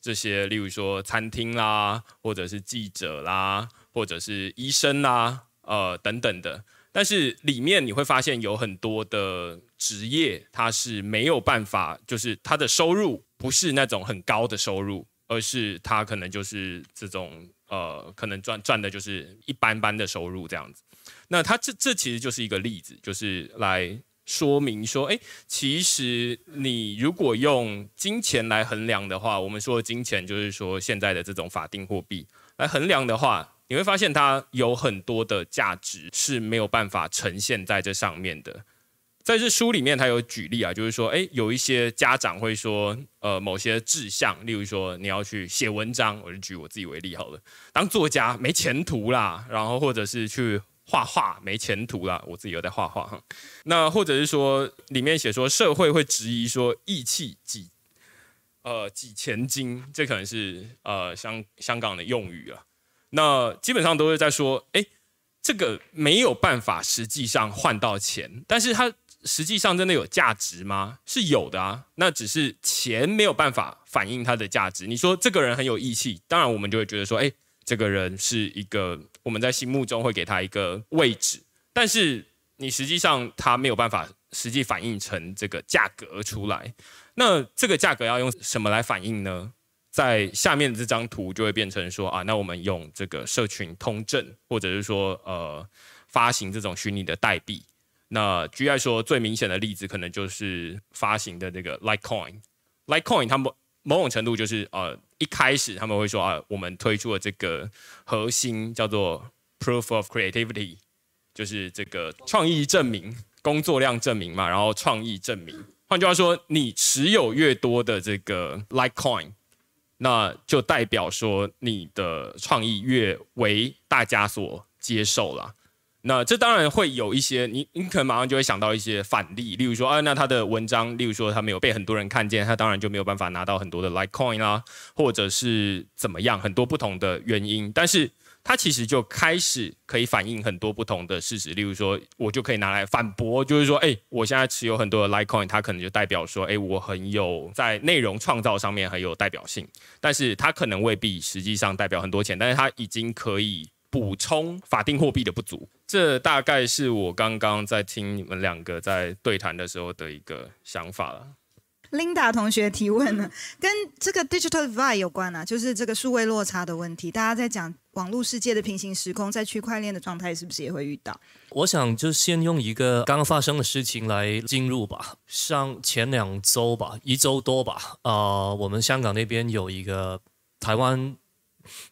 这些，例如说餐厅啦，或者是记者啦，或者是医生啦，呃等等的。但是里面你会发现有很多的职业，它是没有办法，就是他的收入不是那种很高的收入，而是他可能就是这种。呃，可能赚赚的就是一般般的收入这样子，那他这这其实就是一个例子，就是来说明说，哎，其实你如果用金钱来衡量的话，我们说的金钱就是说现在的这种法定货币来衡量的话，你会发现它有很多的价值是没有办法呈现在这上面的。在这书里面，他有举例啊，就是说，哎，有一些家长会说，呃，某些志向，例如说你要去写文章，我就举我自己为例好了，当作家没前途啦，然后或者是去画画没前途啦，我自己有在画画哈。那或者是说里面写说社会会质疑说义气几呃几千金，这可能是呃香香港的用语啊。那基本上都是在说，哎，这个没有办法实际上换到钱，但是它。实际上真的有价值吗？是有的啊，那只是钱没有办法反映它的价值。你说这个人很有义气，当然我们就会觉得说，哎，这个人是一个我们在心目中会给他一个位置，但是你实际上他没有办法实际反映成这个价格出来。那这个价格要用什么来反映呢？在下面这张图就会变成说啊，那我们用这个社群通证，或者是说呃发行这种虚拟的代币。那 G I 说最明显的例子可能就是发行的这个 Litecoin，Litecoin 它某某种程度就是呃一开始他们会说啊，我们推出了这个核心叫做 Proof of Creativity，就是这个创意证明、工作量证明嘛，然后创意证明。换句话说，你持有越多的这个 Litecoin，那就代表说你的创意越为大家所接受了。那这当然会有一些，你你可能马上就会想到一些反例，例如说，啊，那他的文章，例如说他没有被很多人看见，他当然就没有办法拿到很多的 like coin 啦，或者是怎么样，很多不同的原因。但是他其实就开始可以反映很多不同的事实，例如说，我就可以拿来反驳，就是说，哎，我现在持有很多的 like coin，它可能就代表说，哎，我很有在内容创造上面很有代表性，但是它可能未必实际上代表很多钱，但是它已经可以。补充法定货币的不足，这大概是我刚刚在听你们两个在对谈的时候的一个想法了。Linda 同学提问呢，跟这个 digital divide 有关啊，就是这个数位落差的问题。大家在讲网络世界的平行时空，在区块链的状态是不是也会遇到？我想就先用一个刚刚发生的事情来进入吧。上前两周吧，一周多吧，呃，我们香港那边有一个台湾。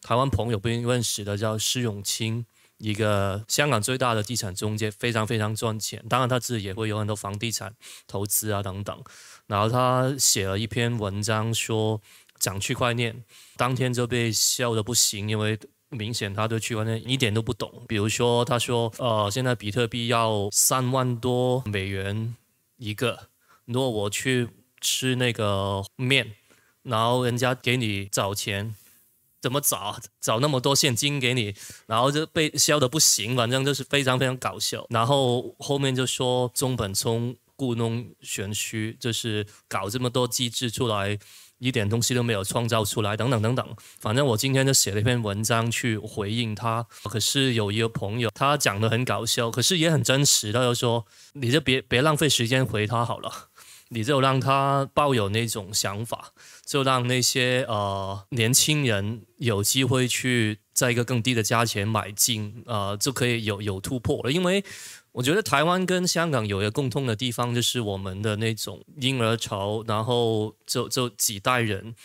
台湾朋友不认识的叫施永清，一个香港最大的地产中介，非常非常赚钱。当然他自己也会有很多房地产投资啊等等。然后他写了一篇文章说讲区块链，当天就被笑得不行，因为明显他对区块链一点都不懂。比如说他说，呃，现在比特币要三万多美元一个，如果我去吃那个面，然后人家给你找钱。怎么找找那么多现金给你，然后就被笑的不行，反正就是非常非常搞笑。然后后面就说中本聪故弄玄虚，就是搞这么多机制出来，一点东西都没有创造出来，等等等等。反正我今天就写了一篇文章去回应他。可是有一个朋友，他讲的很搞笑，可是也很真实。他就说：“你就别别浪费时间回他好了，你就让他抱有那种想法，就让那些呃年轻人有机会去在一个更低的价钱买进，呃，就可以有有突破了。因为我觉得台湾跟香港有一个共通的地方，就是我们的那种婴儿潮，然后就就几代人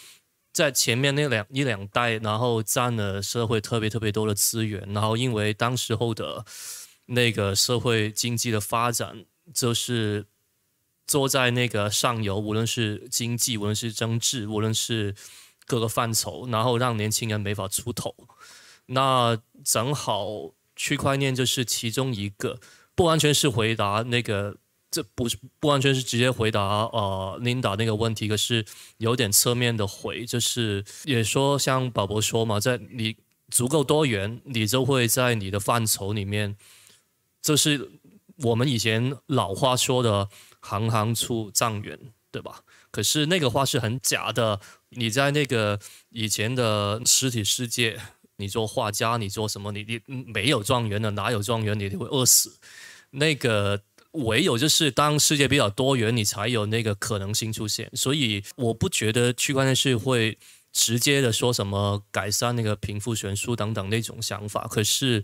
在前面那两一两代，然后占了社会特别特别多的资源，然后因为当时候的那个社会经济的发展，就是坐在那个上游，无论是经济，无论是政治，无论是各个范畴，然后让年轻人没法出头。那正好区块链就是其中一个。不完全是回答那个，这不是不完全是直接回答呃，Linda 那个问题，可是有点侧面的回，就是也说像宝宝说嘛，在你足够多元，你就会在你的范畴里面，这是我们以前老话说的“行行出状元”，对吧？可是那个话是很假的，你在那个以前的实体世界。你做画家，你做什么？你你没有状元的，哪有状元？你会饿死。那个唯有就是当世界比较多元，你才有那个可能性出现。所以我不觉得区块链是会直接的说什么改善那个贫富悬殊等等那种想法。可是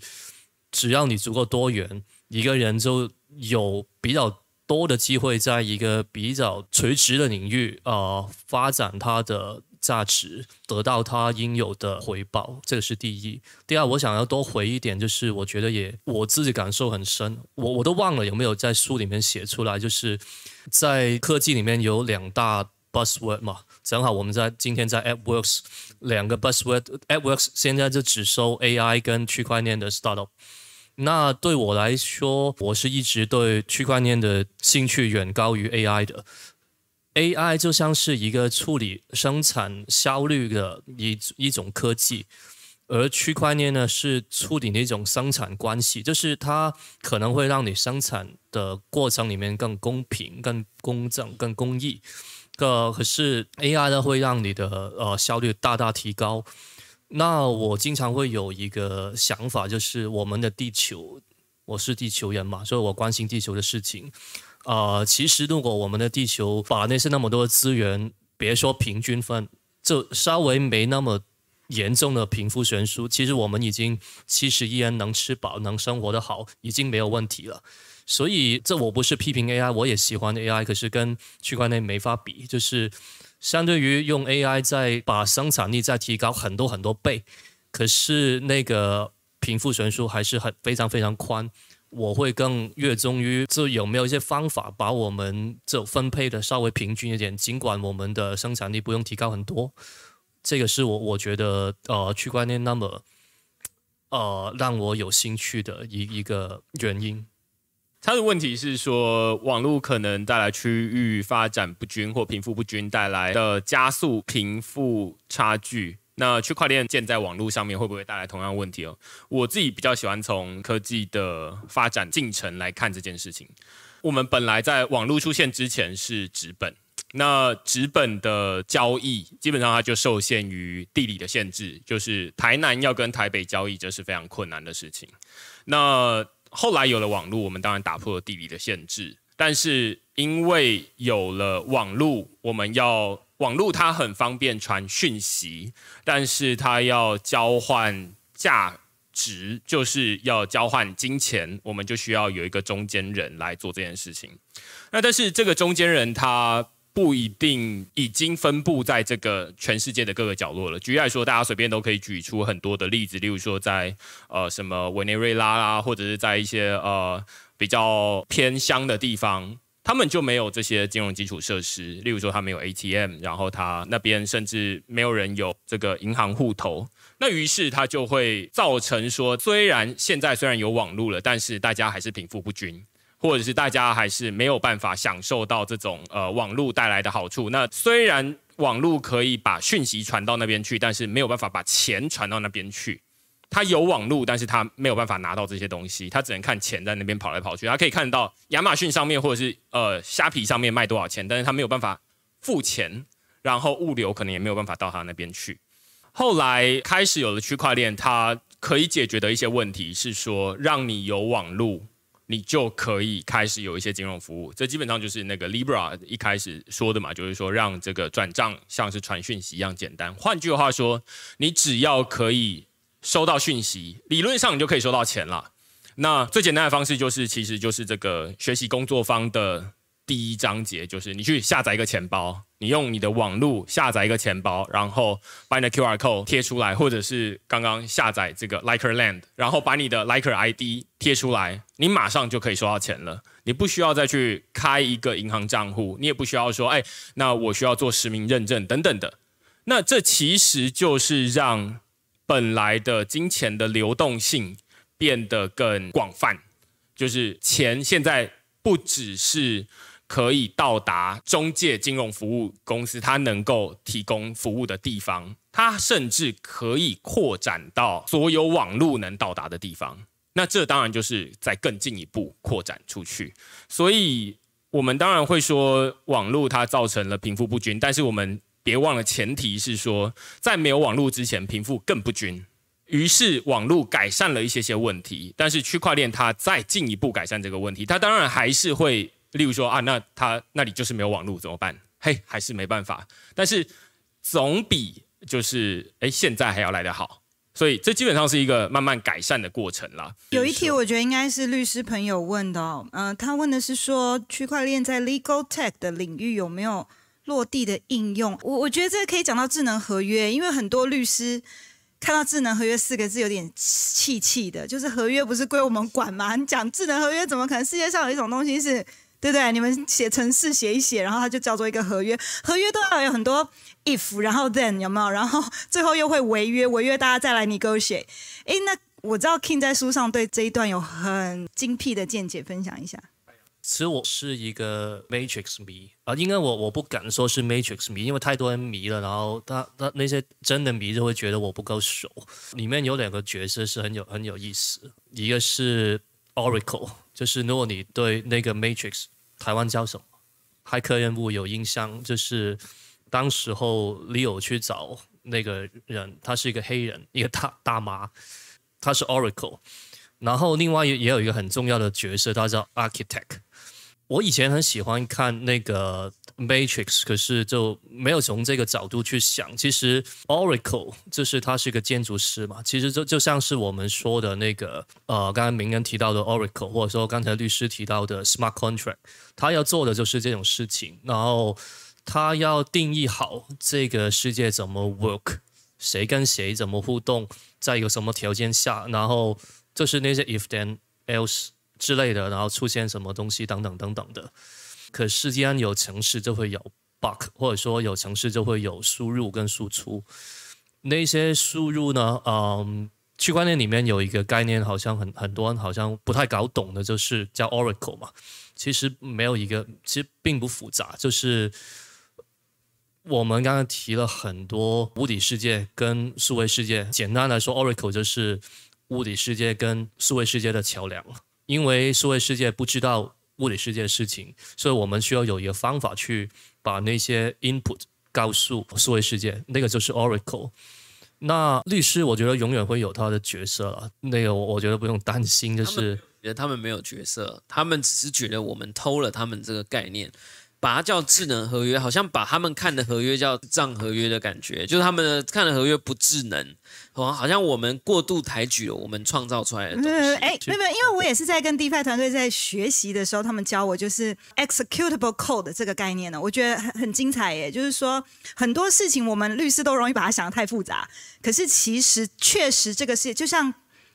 只要你足够多元，一个人就有比较多的机会，在一个比较垂直的领域啊发展它的。价值得到它应有的回报，这个是第一。第二，我想要多回一点，就是我觉得也我自己感受很深，我我都忘了有没有在书里面写出来，就是在科技里面有两大 buzzword 嘛，正好我们在今天在 AppWorks 两个 buzzword，AppWorks 现在就只收 AI 跟区块链的 startup。那对我来说，我是一直对区块链的兴趣远高于 AI 的。AI 就像是一个处理生产效率的一一种科技，而区块链呢是处理那种生产关系，就是它可能会让你生产的过程里面更公平、更公正、更公益。个可是 AI 呢会让你的呃效率大大提高。那我经常会有一个想法，就是我们的地球，我是地球人嘛，所以我关心地球的事情。呃，其实如果我们的地球把那些那么多资源，别说平均分，就稍微没那么严重的贫富悬殊，其实我们已经七十亿人能吃饱，能生活的好，已经没有问题了。所以这我不是批评 AI，我也喜欢 AI，可是跟区块链没法比，就是相对于用 AI 在把生产力再提高很多很多倍，可是那个贫富悬殊还是很非常非常宽。我会更热衷于，这有没有一些方法把我们这分配的稍微平均一点，尽管我们的生产力不用提高很多，这个是我我觉得呃区块链那么呃让我有兴趣的一一个原因。他的问题是说，网络可能带来区域发展不均或贫富不均，带来的加速贫富差距。那区块链建在网络上面会不会带来同样问题哦？我自己比较喜欢从科技的发展进程来看这件事情。我们本来在网络出现之前是纸本，那纸本的交易基本上它就受限于地理的限制，就是台南要跟台北交易这是非常困难的事情。那后来有了网络，我们当然打破了地理的限制，但是因为有了网络，我们要。网络它很方便传讯息，但是它要交换价值，就是要交换金钱，我们就需要有一个中间人来做这件事情。那但是这个中间人他不一定已经分布在这个全世界的各个角落了。举例来说，大家随便都可以举出很多的例子，例如说在呃什么委内瑞拉啦，或者是在一些呃比较偏乡的地方。他们就没有这些金融基础设施，例如说他没有 ATM，然后他那边甚至没有人有这个银行户头，那于是他就会造成说，虽然现在虽然有网络了，但是大家还是贫富不均，或者是大家还是没有办法享受到这种呃网络带来的好处。那虽然网络可以把讯息传到那边去，但是没有办法把钱传到那边去。他有网络，但是他没有办法拿到这些东西，他只能看钱在那边跑来跑去。他可以看到亚马逊上面或者是呃虾皮上面卖多少钱，但是他没有办法付钱，然后物流可能也没有办法到他那边去。后来开始有了区块链，它可以解决的一些问题是说，让你有网路，你就可以开始有一些金融服务。这基本上就是那个 Libra 一开始说的嘛，就是说让这个转账像是传讯息一样简单。换句话说，你只要可以收到讯息，理论上你就可以收到钱了。那最简单的方式就是，其实就是这个学习工作方的第一章节，就是你去下载一个钱包。你用你的网络下载一个钱包，然后把你的 QR code 贴出来，或者是刚刚下载这个 Liker Land，然后把你的 Liker ID 贴出来，你马上就可以收到钱了。你不需要再去开一个银行账户，你也不需要说，哎，那我需要做实名认证等等的。那这其实就是让本来的金钱的流动性变得更广泛，就是钱现在不只是。可以到达中介金融服务公司，它能够提供服务的地方，它甚至可以扩展到所有网络能到达的地方。那这当然就是在更进一步扩展出去。所以，我们当然会说网络它造成了贫富不均，但是我们别忘了前提是说，在没有网络之前，贫富更不均。于是，网络改善了一些些问题，但是区块链它再进一步改善这个问题，它当然还是会。例如说啊，那他那里就是没有网络怎么办？嘿，还是没办法。但是总比就是哎现在还要来得好，所以这基本上是一个慢慢改善的过程啦。有一题我觉得应该是律师朋友问的，嗯，他问的是说区块链在 legal tech 的领域有没有落地的应用？我我觉得这个可以讲到智能合约，因为很多律师看到智能合约四个字有点气气的，就是合约不是归我们管吗？你讲智能合约，怎么可能世界上有一种东西是？对不对？你们写程式写一写，然后它就叫做一个合约。合约都要有很多 if，然后 then 有没有？然后最后又会违约，违约大家再来 negotiate。哎，那我知道 King 在书上对这一段有很精辟的见解，分享一下。其实我是一个 Matrix 迷啊，应该我我不敢说是 Matrix 迷，因为太多人迷了，然后他他那些真的迷就会觉得我不够熟。里面有两个角色是很有很有意思，一个是 Oracle。就是如果你对那个 Matrix 台湾叫什么骇客任务有印象，就是当时候 Leo 去找那个人，他是一个黑人，一个大大妈，他是 Oracle，然后另外也也有一个很重要的角色，他叫 Architect。我以前很喜欢看那个。Matrix，可是就没有从这个角度去想。其实 Oracle 就是他是一个建筑师嘛，其实就就像是我们说的那个呃，刚刚明恩提到的 Oracle，或者说刚才律师提到的 Smart Contract，他要做的就是这种事情。然后他要定义好这个世界怎么 work，谁跟谁怎么互动，在一个什么条件下，然后就是那些 if then else 之类的，然后出现什么东西等等等等的。可是，既然有城市，就会有 bug，或者说有城市就会有输入跟输出。那些输入呢？嗯，区块链里面有一个概念，好像很很多人好像不太搞懂的，就是叫 Oracle 嘛。其实没有一个，其实并不复杂。就是我们刚刚提了很多物理世界跟数位世界。简单来说，Oracle 就是物理世界跟数位世界的桥梁。因为数位世界不知道。物理世界的事情，所以我们需要有一个方法去把那些 input 告诉数位世界，那个就是 Oracle。那律师，我觉得永远会有他的角色了，那个我我觉得不用担心，就是觉得他们没有角色，他们只是觉得我们偷了他们这个概念。把它叫智能合约，好像把他们看的合约叫账合约的感觉，就是他们的看的合约不智能，哦，好像我们过度抬举了我们创造出来的东西。哎，没有，因为我也是在跟 DeFi 团队在学习的时候，他们教我就是 executable code 这个概念呢，我觉得很很精彩耶。就是说很多事情我们律师都容易把它想的太复杂，可是其实确实这个是就像。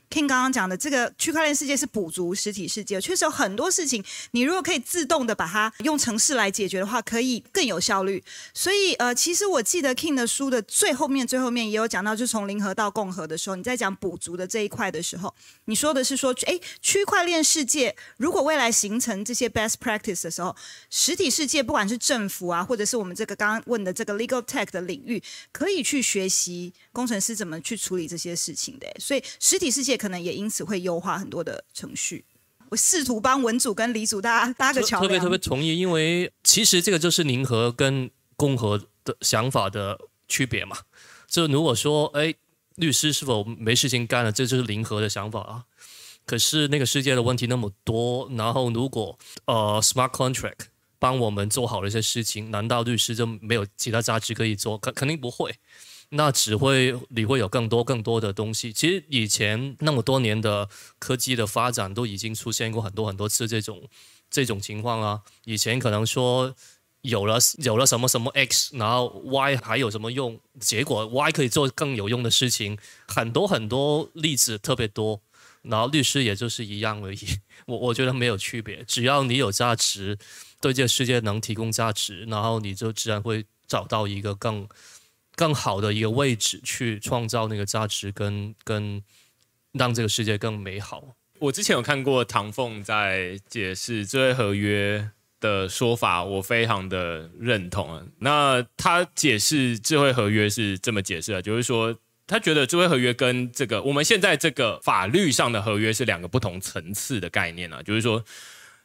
King 刚刚讲的这个区块链世界是补足实体世界，确实有很多事情，你如果可以自动的把它用程式来解决的话，可以更有效率。所以呃，其实我记得 King 的书的最后面最后面也有讲到，就从零和到共和的时候，你在讲补足的这一块的时候，你说的是说，哎，区块链世界如果未来形成这些 best practice 的时候，实体世界不管是政府啊，或者是我们这个刚刚问的这个 legal tech 的领域，可以去学习工程师怎么去处理这些事情的。所以实体世界。可能也因此会优化很多的程序。我试图帮文组跟理组大家搭个桥特别特别同意，因为其实这个就是宁和跟共和的想法的区别嘛。就如果说，哎，律师是否没事情干了，这就是零和的想法啊。可是那个世界的问题那么多，然后如果呃 smart contract 帮我们做好了一些事情，难道律师就没有其他价值可以做？肯肯定不会。那只会你会有更多更多的东西。其实以前那么多年的科技的发展，都已经出现过很多很多次这种这种情况啊。以前可能说有了有了什么什么 X，然后 Y 还有什么用？结果 Y 可以做更有用的事情，很多很多例子特别多。然后律师也就是一样而已。我我觉得没有区别，只要你有价值，对这个世界能提供价值，然后你就自然会找到一个更。更好的一个位置去创造那个价值，跟跟让这个世界更美好。我之前有看过唐凤在解释智慧合约的说法，我非常的认同。那他解释智慧合约是这么解释的，就是说他觉得智慧合约跟这个我们现在这个法律上的合约是两个不同层次的概念啊。就是说，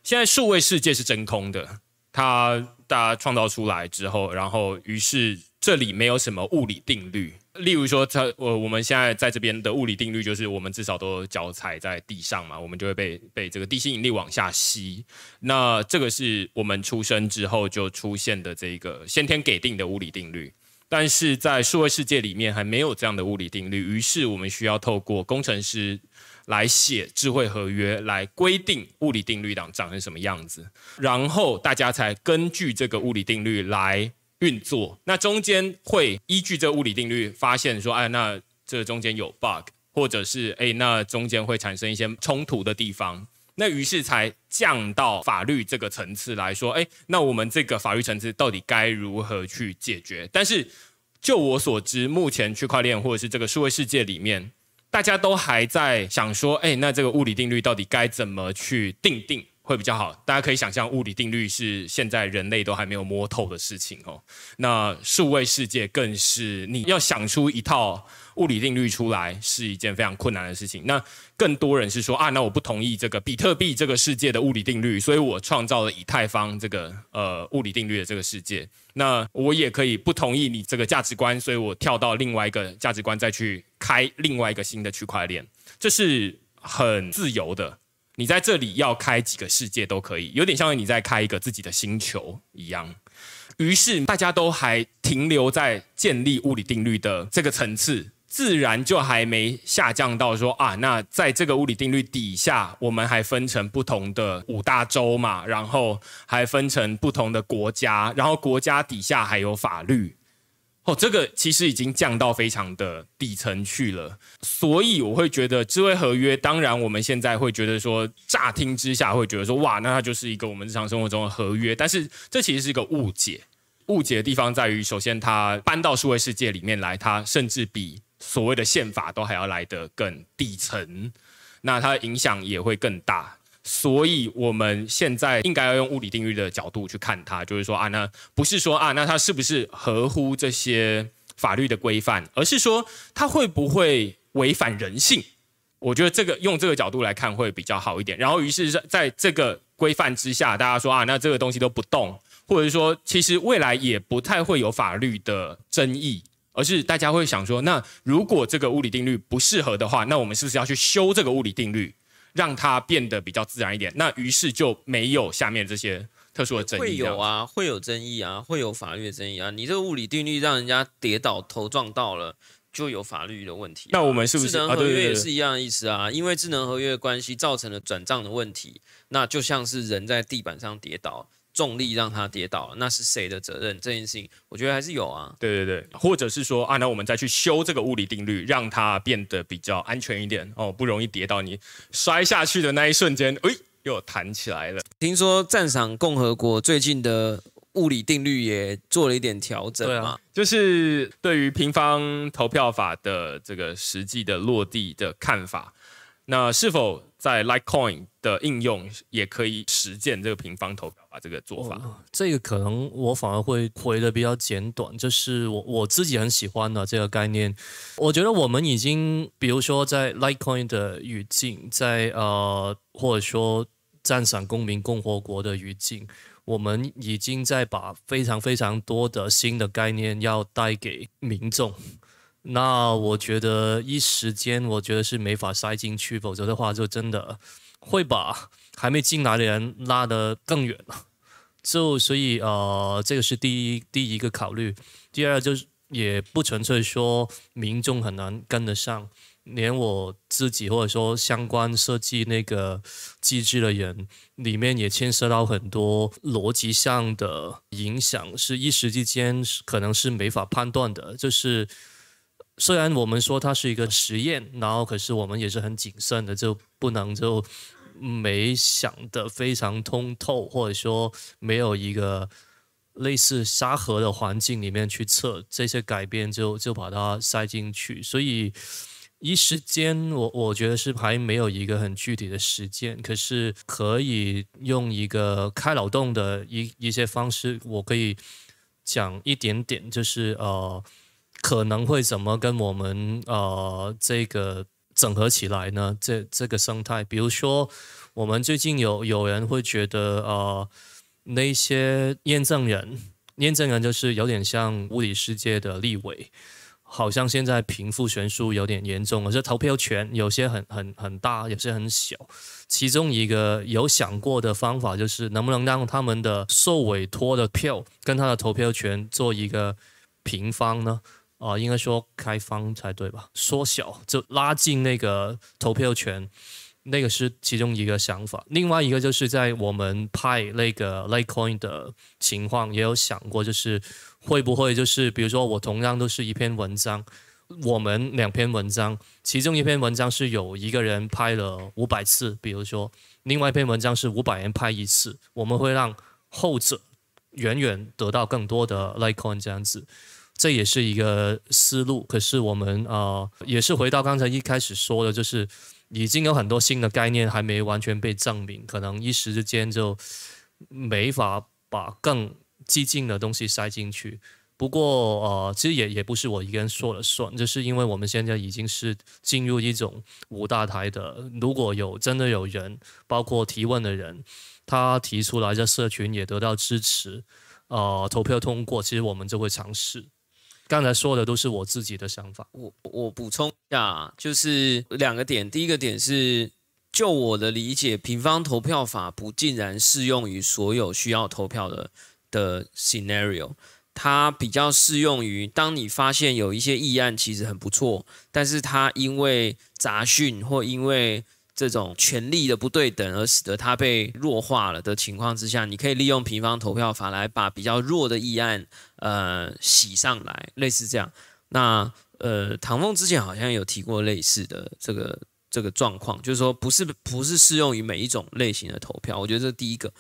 现在数位世界是真空的，它大家创造出来之后，然后于是。这里没有什么物理定律，例如说，它我我们现在在这边的物理定律就是，我们至少都脚踩在地上嘛，我们就会被被这个地心引力往下吸。那这个是我们出生之后就出现的这个先天给定的物理定律，但是在数位世界里面还没有这样的物理定律，于是我们需要透过工程师来写智慧合约，来规定物理定律长长成什么样子，然后大家才根据这个物理定律来。运作，那中间会依据这物理定律发现说，哎，那这中间有 bug，或者是哎，那中间会产生一些冲突的地方，那于是才降到法律这个层次来说，哎，那我们这个法律层次到底该如何去解决？但是就我所知，目前区块链或者是这个数位世界里面，大家都还在想说，哎，那这个物理定律到底该怎么去定定？会比较好，大家可以想象，物理定律是现在人类都还没有摸透的事情哦。那数位世界更是你要想出一套物理定律出来，是一件非常困难的事情。那更多人是说啊，那我不同意这个比特币这个世界的物理定律，所以我创造了以太坊这个呃物理定律的这个世界。那我也可以不同意你这个价值观，所以我跳到另外一个价值观，再去开另外一个新的区块链，这是很自由的。你在这里要开几个世界都可以，有点像你在开一个自己的星球一样。于是大家都还停留在建立物理定律的这个层次，自然就还没下降到说啊，那在这个物理定律底下，我们还分成不同的五大洲嘛，然后还分成不同的国家，然后国家底下还有法律。哦，这个其实已经降到非常的底层去了，所以我会觉得智慧合约，当然我们现在会觉得说，乍听之下会觉得说，哇，那它就是一个我们日常生活中的合约，但是这其实是一个误解。误解的地方在于，首先它搬到数位世界里面来，它甚至比所谓的宪法都还要来得更底层，那它的影响也会更大。所以，我们现在应该要用物理定律的角度去看它，就是说啊，那不是说啊，那它是不是合乎这些法律的规范，而是说它会不会违反人性？我觉得这个用这个角度来看会比较好一点。然后，于是在这个规范之下，大家说啊，那这个东西都不动，或者说其实未来也不太会有法律的争议，而是大家会想说，那如果这个物理定律不适合的话，那我们是不是要去修这个物理定律？让它变得比较自然一点，那于是就没有下面这些特殊的争议。会有啊，会有争议啊，会有法律的争议啊。你这个物理定律让人家跌倒头撞到了，就有法律的问题。那我们是不是智能合约也是一样的意思啊？因为智能合约的关系造成了转账的问题，那就像是人在地板上跌倒。重力让他跌倒，那是谁的责任？这件事情，我觉得还是有啊。对对对，或者是说啊，那我们再去修这个物理定律，让它变得比较安全一点哦，不容易跌倒你摔下去的那一瞬间，哎，又弹起来了。听说赞赏共和国最近的物理定律也做了一点调整嘛，就是对于平方投票法的这个实际的落地的看法。那是否在 Litecoin 的应用也可以实践这个平方投票法这个做法？这个可能我反而会回的比较简短，就是我我自己很喜欢的这个概念。我觉得我们已经，比如说在 Litecoin 的语境，在呃或者说赞赏公民共和国的语境，我们已经在把非常非常多的新的概念要带给民众。那我觉得一时间，我觉得是没法塞进去，否则的话就真的会把还没进来的人拉得更远了。就所以呃，这个是第一第一个考虑。第二就是也不纯粹说民众很难跟得上，连我自己或者说相关设计那个机制的人，里面也牵涉到很多逻辑上的影响，是一时之间可能是没法判断的。就是虽然我们说它是一个实验，然后可是我们也是很谨慎的，就不能就。没想的非常通透，或者说没有一个类似沙盒的环境里面去测这些改变，就就把它塞进去。所以一时间，我我觉得是还没有一个很具体的实践，可是可以用一个开脑洞的一一些方式，我可以讲一点点，就是呃，可能会怎么跟我们呃这个。整合起来呢？这这个生态，比如说，我们最近有有人会觉得，呃，那些验证人，验证人就是有点像物理世界的立委，好像现在贫富悬殊有点严重，而且投票权有些很很很大，有些很小。其中一个有想过的方法，就是能不能让他们的受委托的票跟他的投票权做一个平方呢？啊，应该说开放才对吧？缩小就拉近那个投票权，那个是其中一个想法。另外一个就是在我们派那个 Litecoin 的情况，也有想过，就是会不会就是比如说我同样都是一篇文章，我们两篇文章，其中一篇文章是有一个人拍了五百次，比如说另外一篇文章是五百人拍一次，我们会让后者远远得到更多的 Litecoin 这样子。这也是一个思路，可是我们呃也是回到刚才一开始说的，就是已经有很多新的概念还没完全被证明，可能一时之间就没法把更激进的东西塞进去。不过呃，其实也也不是我一个人说了算，就是因为我们现在已经是进入一种五大台的，如果有真的有人，包括提问的人，他提出来在社群也得到支持，呃，投票通过，其实我们就会尝试。刚才说的都是我自己的想法。我我补充一下，就是两个点。第一个点是，就我的理解，平方投票法不竟然适用于所有需要投票的的 scenario，它比较适用于当你发现有一些议案其实很不错，但是它因为杂讯或因为这种权力的不对等而使得它被弱化了的情况之下，你可以利用平方投票法来把比较弱的议案呃洗上来，类似这样。那呃，唐凤之前好像有提过类似的这个这个状况，就是说不是不是适用于每一种类型的投票。我觉得这第一个，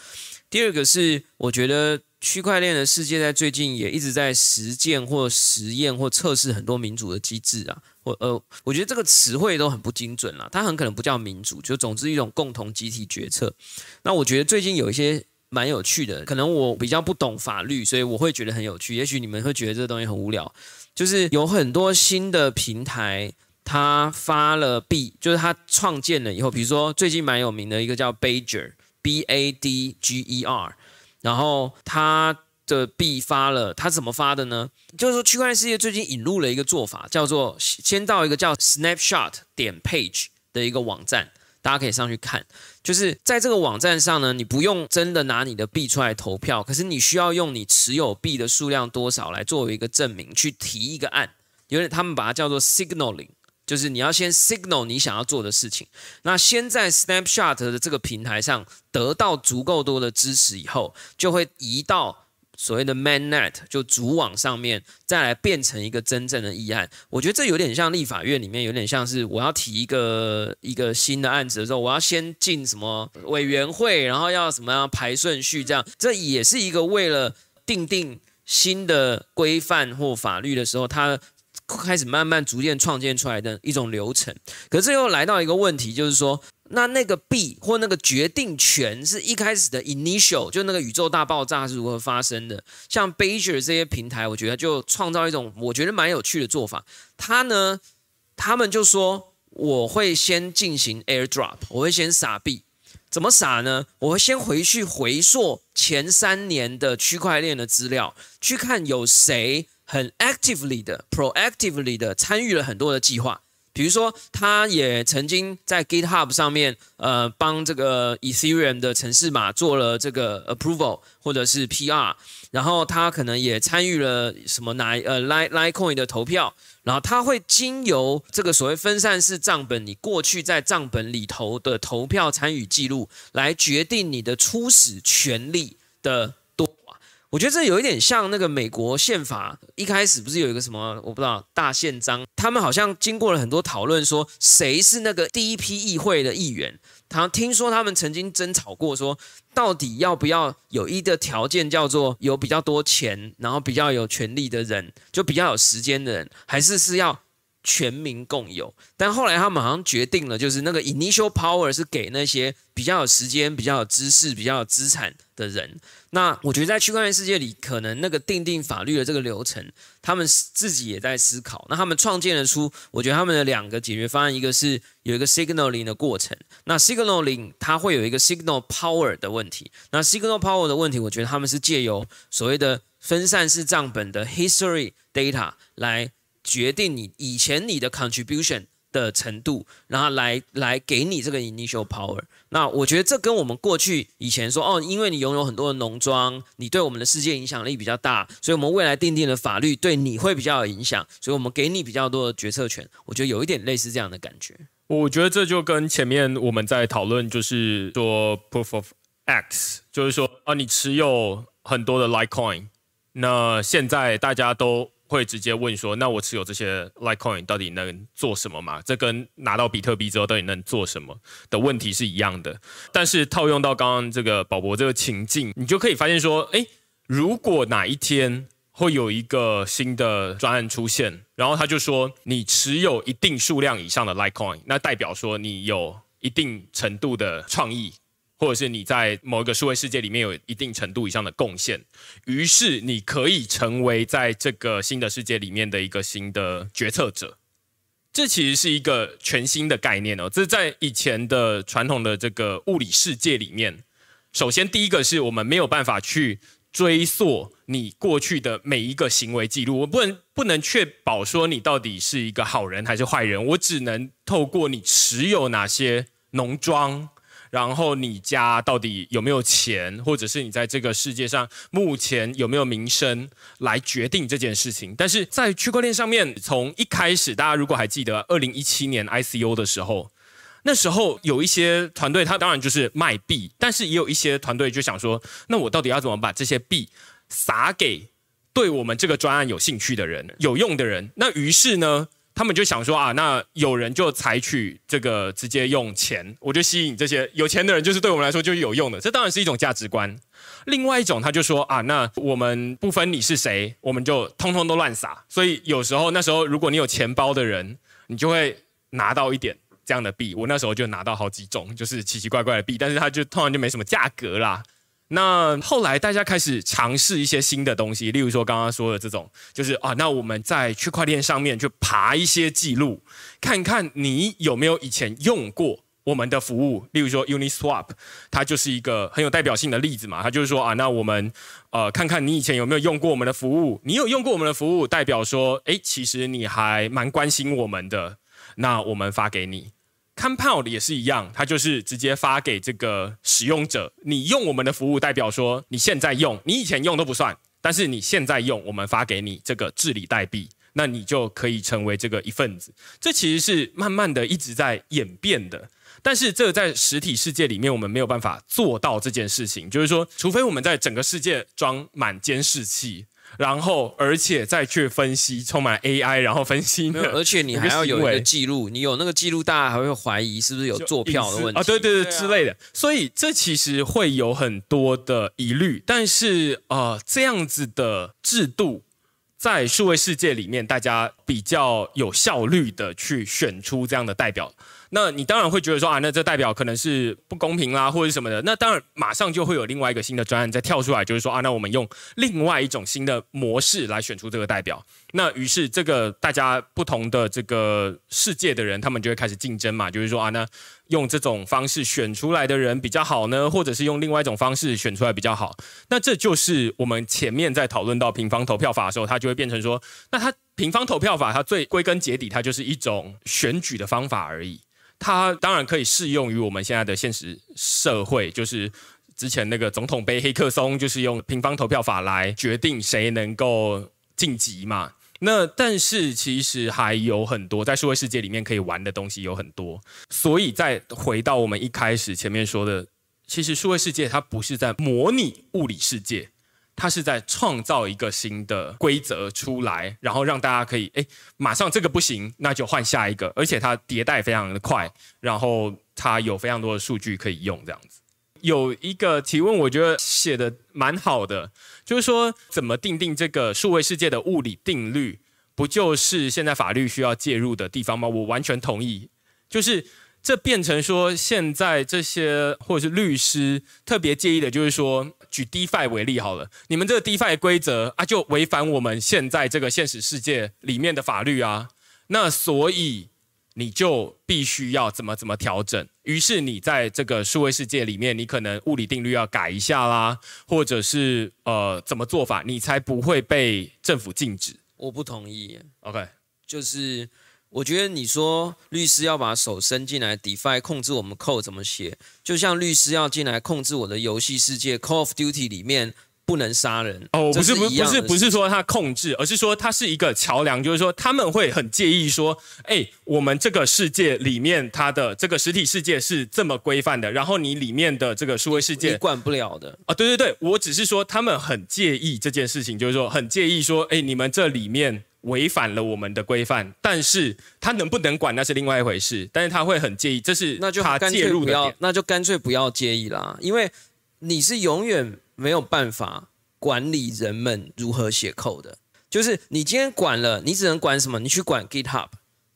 第二个是我觉得。区块链的世界在最近也一直在实践或实验或测试很多民主的机制啊，我呃，我觉得这个词汇都很不精准了，它很可能不叫民主，就总之一种共同集体决策。那我觉得最近有一些蛮有趣的，可能我比较不懂法律，所以我会觉得很有趣。也许你们会觉得这个东西很无聊，就是有很多新的平台，它发了币，就是它创建了以后，比如说最近蛮有名的一个叫 Badger，B A D G E R。然后它的币发了，他怎么发的呢？就是说，区块链世界最近引入了一个做法，叫做先到一个叫 Snapshot 点 Page 的一个网站，大家可以上去看。就是在这个网站上呢，你不用真的拿你的币出来投票，可是你需要用你持有币的数量多少来作为一个证明，去提一个案。有点他们把它叫做 Signaling。就是你要先 signal 你想要做的事情，那先在 Snapshot 的这个平台上得到足够多的支持以后，就会移到所谓的 Mainnet 就主网上面，再来变成一个真正的议案。我觉得这有点像立法院里面，有点像是我要提一个一个新的案子的时候，我要先进什么委员会，然后要什么样排顺序，这样这也是一个为了定定新的规范或法律的时候，它。开始慢慢逐渐创建出来的一种流程，可是又来到一个问题，就是说，那那个币或那个决定权是一开始的 initial，就那个宇宙大爆炸是如何发生的？像 b a g e r 这些平台，我觉得就创造一种我觉得蛮有趣的做法。他呢，他们就说我会先进行 airdrop，我会先撒币，怎么撒呢？我会先回去回溯前三年的区块链的资料，去看有谁很 actively 的、proactively 的参与了很多的计划。比如说，他也曾经在 GitHub 上面，呃，帮这个 Ethereum 的城市码做了这个 approval 或者是 PR，然后他可能也参与了什么哪呃 Litecoin 的投票，然后他会经由这个所谓分散式账本，你过去在账本里头的投票参与记录，来决定你的初始权利的。我觉得这有一点像那个美国宪法一开始不是有一个什么我不知道大宪章，他们好像经过了很多讨论，说谁是那个第一批议会的议员。他听说他们曾经争吵过，说到底要不要有一个条件叫做有比较多钱，然后比较有权力的人，就比较有时间的人，还是是要。全民共有，但后来他们好像决定了，就是那个 initial power 是给那些比较有时间、比较有知识、比较有资产的人。那我觉得在区块链世界里，可能那个定定法律的这个流程，他们自己也在思考。那他们创建了出，我觉得他们的两个解决方案，一个是有一个 signaling 的过程。那 signaling 它会有一个 signal power 的问题。那 signal power 的问题，我觉得他们是借由所谓的分散式账本的 history data 来。决定你以前你的 contribution 的程度，然后来来给你这个 initial power。那我觉得这跟我们过去以前说哦，因为你拥有很多的农庄，你对我们的世界影响力比较大，所以我们未来定定的法律对你会比较有影响，所以我们给你比较多的决策权。我觉得有一点类似这样的感觉。我觉得这就跟前面我们在讨论，就是说 proof of X，就是说啊，你持有很多的 Litecoin，那现在大家都。会直接问说，那我持有这些 Litecoin 到底能做什么嘛？这跟拿到比特币之后到底能做什么的问题是一样的。但是套用到刚刚这个宝博这个情境，你就可以发现说，诶，如果哪一天会有一个新的专案出现，然后他就说你持有一定数量以上的 Litecoin，那代表说你有一定程度的创意。或者是你在某一个数位世界里面有一定程度以上的贡献，于是你可以成为在这个新的世界里面的一个新的决策者。这其实是一个全新的概念哦。这在以前的传统的这个物理世界里面，首先第一个是我们没有办法去追溯你过去的每一个行为记录，我不能不能确保说你到底是一个好人还是坏人，我只能透过你持有哪些农庄。然后你家到底有没有钱，或者是你在这个世界上目前有没有名声，来决定这件事情。但是在区块链上面，从一开始，大家如果还记得二零一七年 ICO 的时候，那时候有一些团队，他当然就是卖币，但是也有一些团队就想说，那我到底要怎么把这些币撒给对我们这个专案有兴趣的人、有用的人？那于是呢？他们就想说啊，那有人就采取这个直接用钱，我就吸引这些有钱的人，就是对我们来说就是有用的。这当然是一种价值观。另外一种，他就说啊，那我们不分你是谁，我们就通通都乱撒。所以有时候那时候，如果你有钱包的人，你就会拿到一点这样的币。我那时候就拿到好几种，就是奇奇怪怪的币，但是它就通常就没什么价格啦。那后来大家开始尝试一些新的东西，例如说刚刚说的这种，就是啊，那我们在区块链上面去爬一些记录，看看你有没有以前用过我们的服务。例如说 Uniswap，它就是一个很有代表性的例子嘛。它就是说啊，那我们呃看看你以前有没有用过我们的服务，你有用过我们的服务，代表说，哎，其实你还蛮关心我们的，那我们发给你。Compound 也是一样，它就是直接发给这个使用者。你用我们的服务，代表说你现在用，你以前用都不算，但是你现在用，我们发给你这个治理代币，那你就可以成为这个一份子。这其实是慢慢的一直在演变的，但是这个在实体世界里面，我们没有办法做到这件事情。就是说，除非我们在整个世界装满监视器。然后，而且再去分析，充满 AI，然后分析。而且你还要有一个记录，你有那个记录，大家还会怀疑是不是有做票的问题啊？对对对，之类的。所以这其实会有很多的疑虑。但是呃，这样子的制度在数位世界里面，大家比较有效率的去选出这样的代表。那你当然会觉得说啊，那这代表可能是不公平啦，或者什么的。那当然马上就会有另外一个新的专案再跳出来，就是说啊，那我们用另外一种新的模式来选出这个代表。那于是这个大家不同的这个世界的人，他们就会开始竞争嘛，就是说啊，那用这种方式选出来的人比较好呢，或者是用另外一种方式选出来比较好。那这就是我们前面在讨论到平方投票法的时候，它就会变成说，那它平方投票法它最归根结底，它就是一种选举的方法而已。它当然可以适用于我们现在的现实社会，就是之前那个总统杯黑客松，就是用平方投票法来决定谁能够晋级嘛。那但是其实还有很多在数位世界里面可以玩的东西有很多，所以再回到我们一开始前面说的，其实数位世界它不是在模拟物理世界。它是在创造一个新的规则出来，然后让大家可以哎，马上这个不行，那就换下一个，而且它迭代非常的快，然后它有非常多的数据可以用，这样子。有一个提问，我觉得写的蛮好的，就是说怎么定定这个数位世界的物理定律，不就是现在法律需要介入的地方吗？我完全同意，就是这变成说现在这些或者是律师特别介意的，就是说。举 DeFi 为例好了，你们这个 DeFi 规则啊，就违反我们现在这个现实世界里面的法律啊。那所以你就必须要怎么怎么调整。于是你在这个数位世界里面，你可能物理定律要改一下啦，或者是呃怎么做法，你才不会被政府禁止。我不同意。OK，就是。我觉得你说律师要把手伸进来，DeFi 控制我们 code 怎么写，就像律师要进来控制我的游戏世界，Call of Duty 里面不能杀人。哦，不是不不是不是说他控制，而是说他是一个桥梁，就是说他们会很介意说，哎，我们这个世界里面它的这个实体世界是这么规范的，然后你里面的这个数位世界你管不了的。啊，对对对，我只是说他们很介意这件事情，就是说很介意说，哎，你们这里面。违反了我们的规范，但是他能不能管那是另外一回事。但是他会很介意，这是那就他介入的那就干脆不要介意啦，因为你是永远没有办法管理人们如何写 code 的。就是你今天管了，你只能管什么？你去管 GitHub，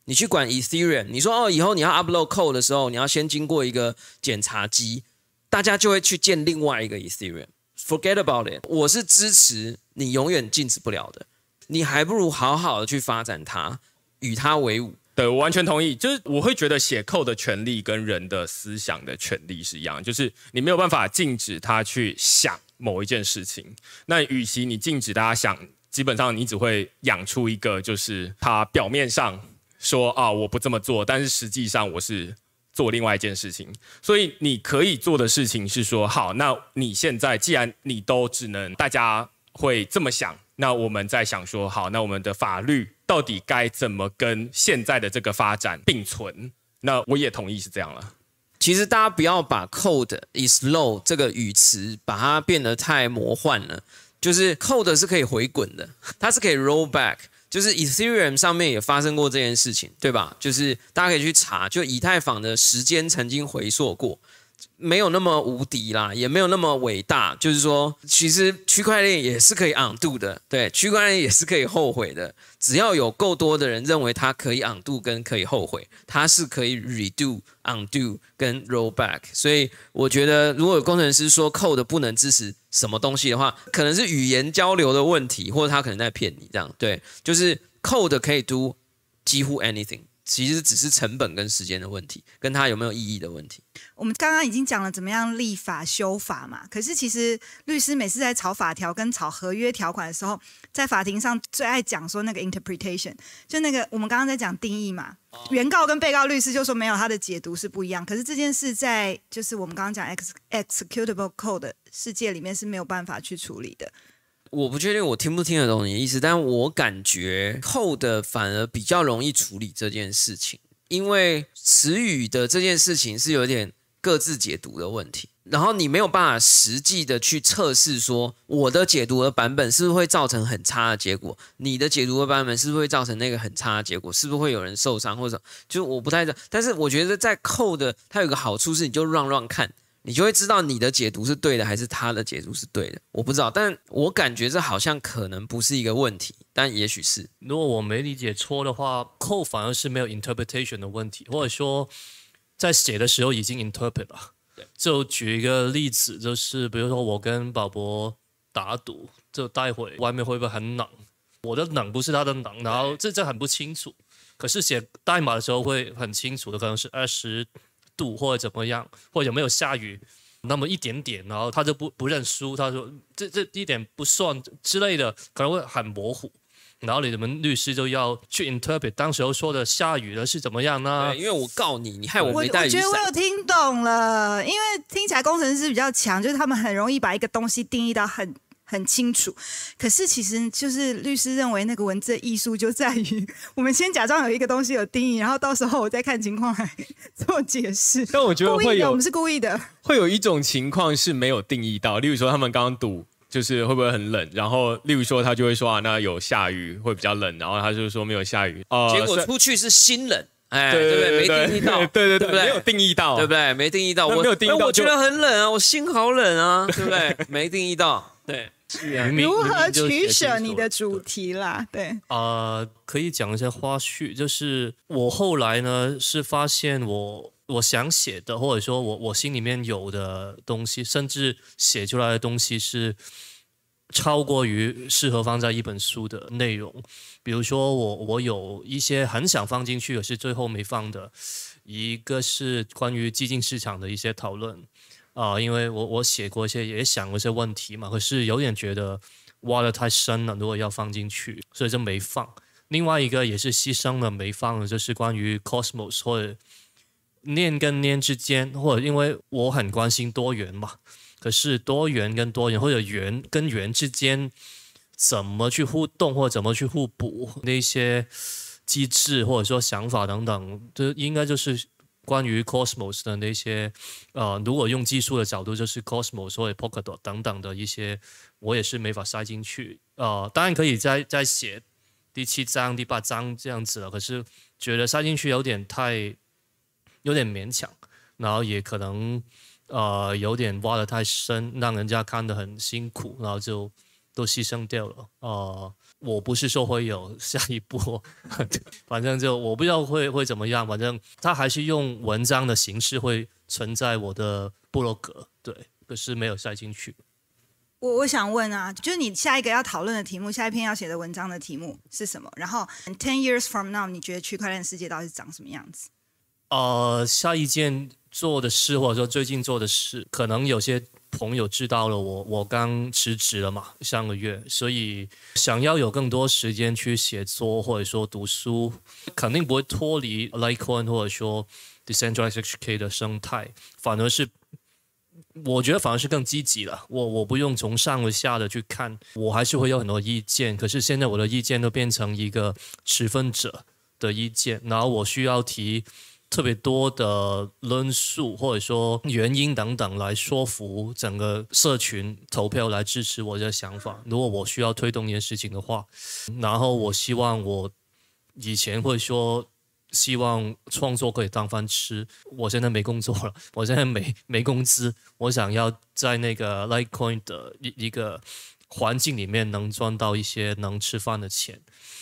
你去管 Ethereum。你说哦，以后你要 upload code 的时候，你要先经过一个检查机，大家就会去建另外一个 Ethereum。Forget about it。我是支持你永远禁止不了的。你还不如好好的去发展它，与它为伍。对我完全同意，就是我会觉得写扣的权利跟人的思想的权利是一样，就是你没有办法禁止他去想某一件事情。那与其你禁止大家想，基本上你只会养出一个，就是他表面上说啊我不这么做，但是实际上我是做另外一件事情。所以你可以做的事情是说，好，那你现在既然你都只能大家会这么想。那我们在想说，好，那我们的法律到底该怎么跟现在的这个发展并存？那我也同意是这样了。其实大家不要把 “code is low” 这个语词把它变得太魔幻了。就是 code 是可以回滚的，它是可以 roll back。就是 Ethereum 上面也发生过这件事情，对吧？就是大家可以去查，就以太坊的时间曾经回溯过。没有那么无敌啦，也没有那么伟大。就是说，其实区块链也是可以 undo 的，对，区块链也是可以后悔的。只要有够多的人认为它可以 undo 跟可以后悔，它是可以 redo、undo 跟 roll back。所以我觉得，如果有工程师说 code 不能支持什么东西的话，可能是语言交流的问题，或者他可能在骗你。这样对，就是 code 可以 do 几乎 anything。其实只是成本跟时间的问题，跟它有没有意义的问题。我们刚刚已经讲了怎么样立法修法嘛，可是其实律师每次在炒法条跟炒合约条款的时候，在法庭上最爱讲说那个 interpretation，就那个我们刚刚在讲定义嘛，原告跟被告律师就说没有他的解读是不一样，可是这件事在就是我们刚刚讲 ex executable code 的世界里面是没有办法去处理的。我不确定我听不听得懂你的意思，但我感觉后的反而比较容易处理这件事情，因为词语的这件事情是有点各自解读的问题，然后你没有办法实际的去测试说我的解读的版本是不是会造成很差的结果，你的解读的版本是不是会造成那个很差的结果，是不是会有人受伤或者就我不太知道，但是我觉得在扣的它有个好处是你就乱乱看。你就会知道你的解读是对的，还是他的解读是对的。我不知道，但我感觉这好像可能不是一个问题，但也许是。如果我没理解错的话，扣反而是没有 interpretation 的问题，或者说在写的时候已经 interpret 了。就举一个例子，就是比如说我跟宝博打赌，就待会外面会不会很冷？我的冷不是他的冷，然后这这很不清楚。可是写代码的时候会很清楚的，可能是二十度或者怎么样，或者有没有下雨，那么一点点，然后他就不不认输，他说这这一点不算之类的，可能会很模糊。然后你们律师就要去 interpret 当时候说的下雨了是怎么样呢？因为我告你，你害我我没带雨我觉得我有。听懂了，因为听起来工程师比较强，就是他们很容易把一个东西定义到很很清楚。可是其实就是律师认为那个文字的艺术就在于，我们先假装有一个东西有定义，然后到时候我再看情况来做解释。但我觉得故意的，我们是故意的。会有一种情况是没有定义到，例如说他们刚刚赌。就是会不会很冷？然后，例如说他就会说啊，那有下雨会比较冷，然后他就说没有下雨，呃，结果出去是心冷，哎，对对不对？没定义到，对对对，对不对没有定义到，对不对？没定义到，我那没有定义到觉得很冷啊，我心好冷啊，对不对？没定义到，对，如何取舍你的主题啦？对，呃，可以讲一下花絮，就是我后来呢是发现我我想写的，或者说我我心里面有的东西，甚至写出来的东西是超过于适合放在一本书的内容。比如说我我有一些很想放进去，可是最后没放的，一个是关于基金市场的一些讨论。啊、因为我我写过一些，也想过一些问题嘛，可是有点觉得挖得太深了，如果要放进去，所以就没放。另外一个也是牺牲了没放的，就是关于 cosmos 或者念跟念之间，或者因为我很关心多元嘛，可是多元跟多元或者元跟元之间怎么去互动或者怎么去互补那些机制或者说想法等等，这应该就是关于 cosmos 的那些呃，如果用技术的角度，就是 cosmos 或者 Polkadot 等等的一些，我也是没法塞进去。呃，当然可以再再写第七章、第八章这样子了，可是觉得塞进去有点太有点勉强，然后也可能呃有点挖得太深，让人家看得很辛苦，然后就都牺牲掉了。呃，我不是说会有下一步，反正就我不知道会会怎么样，反正他还是用文章的形式会存在我的部落格，对，可是没有塞进去。我我想问啊，就是你下一个要讨论的题目，下一篇要写的文章的题目是什么？然后 ten years from now，你觉得区块链世界到底是长什么样子？呃，下一件做的事，或者说最近做的事，可能有些朋友知道了我，我刚辞职了嘛，上个月，所以想要有更多时间去写作或者说读书，肯定不会脱离 Litecoin 或者说 Decentralized HK 的生态，反而是。我觉得反而是更积极了，我我不用从上而下的去看，我还是会有很多意见，可是现在我的意见都变成一个持份者的意见，然后我需要提特别多的论述或者说原因等等来说服整个社群投票来支持我的想法。如果我需要推动一件事情的话，然后我希望我以前会说希望创作可以当饭吃，我现在没工作了，我现在没没工资，我想要在那个 Litecoin 的一一个环境里面能赚到一些能吃饭的钱。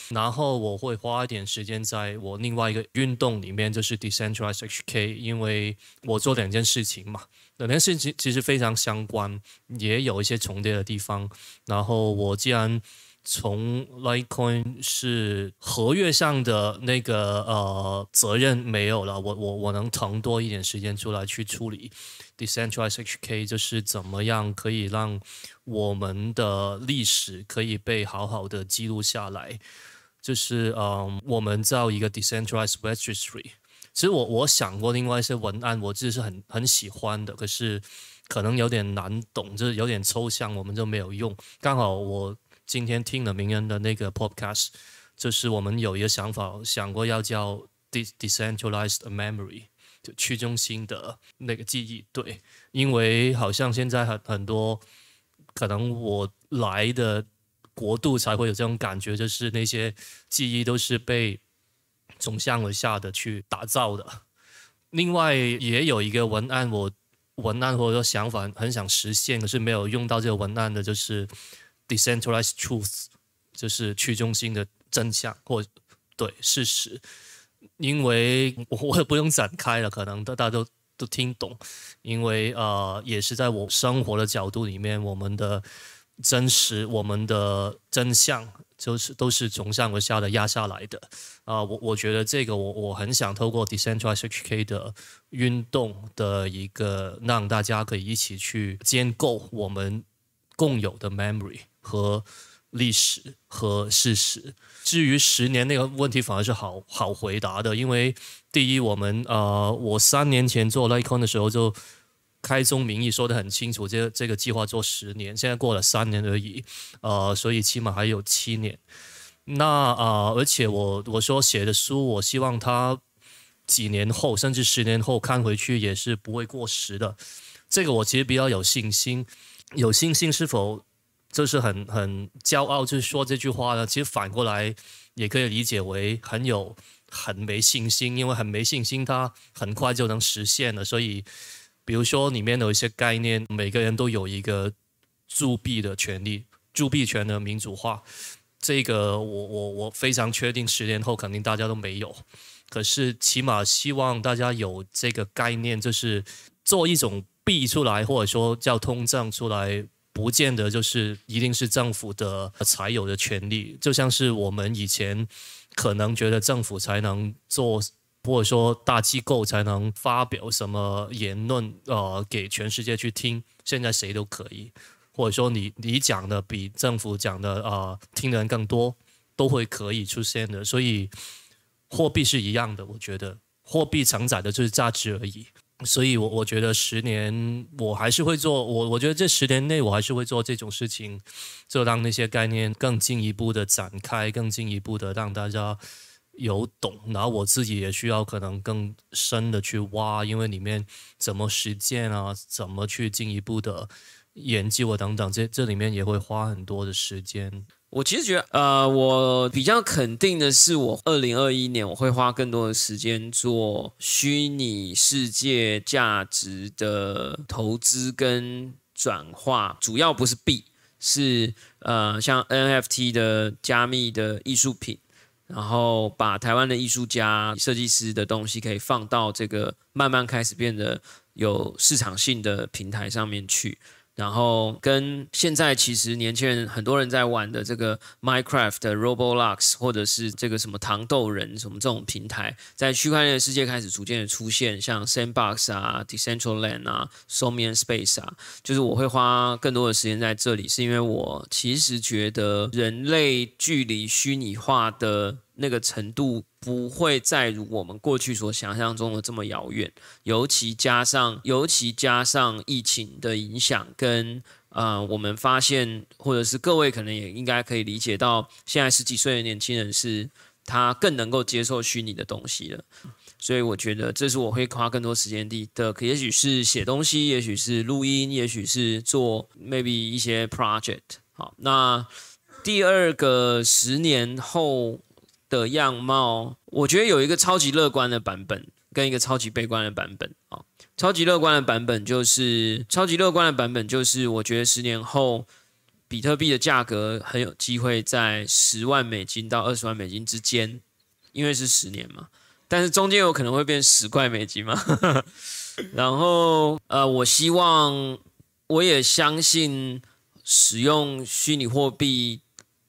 然后我会花一点时间在我另外一个运动里面，就是 Decentralized HK，因为我做两件事情嘛，两件事情其实非常相关，也有一些重叠的地方。然后我既然从 Litecoin 是合约上的那个呃责任没有了，我我我能腾多一点时间出来去处理 Decentralized HK，就是怎么样可以让我们的历史可以被好好的记录下来。就是嗯，我们造一个 decentralized registry。其实我我想过另外一些文案，我自己是很很喜欢的，可是可能有点难懂，就是有点抽象，我们就没有用。刚好我今天听了名人的那个 podcast，就是我们有一个想法，想过要叫 de decentralized memory，就去中心的那个记忆。对，因为好像现在很很多，可能我来的。国度才会有这种感觉，就是那些记忆都是被从上而下的去打造的。另外也有一个文案，我文案或者说想法很想实现，可是没有用到这个文案的，就是 decentralized truth，就是去中心的真相或对事实。因为我 我也不用展开了，可能大家都都听懂，因为呃，也是在我生活的角度里面，我们的真实，我们的真相，就是都是从上而下的压下来的。啊、我我觉得这个我我很想透过 decentralized HK 的运动的一个，让大家可以一起去建构我们共有的 memory 和历史和事实。至于十年那个问题，反而是好好回答的，因为第一，我们呃，我三年前做 Lycon 的时候就开宗明义说的很清楚，这这个计划做十年，现在过了三年而已，呃，所以起码还有七年。那啊、而且我我说写的书，我希望它几年后，甚至十年后看回去也是不会过时的。这个我其实比较有信心。有信心是否就是很很骄傲，就是说这句话呢？其实反过来也可以理解为很有很没信心，因为很没信心，它很快就能实现了。所以，比如说里面有一些概念，每个人都有一个铸币的权利，铸币权的民主化。这个我我我非常确定，十年后肯定大家都没有。可是起码希望大家有这个概念，就是做一种币出来，或者说叫通胀出来，不见得就是一定是政府的才有的权利。就像是我们以前可能觉得政府才能做，或者说大机构才能发表什么言论，呃，给全世界去听。现在谁都可以，或者说你你讲的比政府讲的呃听的人更多，都会可以出现的。所以货币是一样的，我觉得货币承载的就是价值而已。所以我，我觉得十年我还是会做，我我觉得这十年内我还是会做这种事情，就让那些概念更进一步的展开，更进一步的让大家有懂。然后我自己也需要可能更深的去挖，因为里面怎么实践啊，怎么去进一步的研究啊等等，这这里面也会花很多的时间。我其实觉得，呃，我比较肯定的是，我二零二一年我会花更多的时间做虚拟世界价值的投资跟转化，主要不是币，是呃像 NFT 的加密的艺术品，然后把台湾的艺术家、设计师的东西可以放到这个慢慢开始变得有市场性的平台上面去。然后跟现在其实年轻人很多人在玩的这个 Minecraft 的 Roblox 或者是这个什么糖豆人什么这种平台，在区块链的世界开始逐渐的出现，像 Sandbox 啊、Decentraland 啊、Somian Space 啊，就是我会花更多的时间在这里，是因为我其实觉得人类距离虚拟化的那个程度不会再如我们过去所想象中的这么遥远。尤其加上，尤其加上疫情的影响，跟呃，我们发现，或者是各位可能也应该可以理解到，现在十几岁的年轻人是他更能够接受虚拟的东西了。所以我觉得这是我会花更多时间的的，也许是写东西，也许是录音，也许是做 maybe 一些 project。好，那第二个十年后的样貌，我觉得有一个超级乐观的版本。跟一个超级悲观的版本啊，超级乐观的版本就是超级乐观的版本就是，我觉得十年后比特币的价格很有机会在十万美金到二十万美金之间，因为是十年嘛，但是中间有可能会变十块美金嘛。然后呃，我希望我也相信使用虚拟货币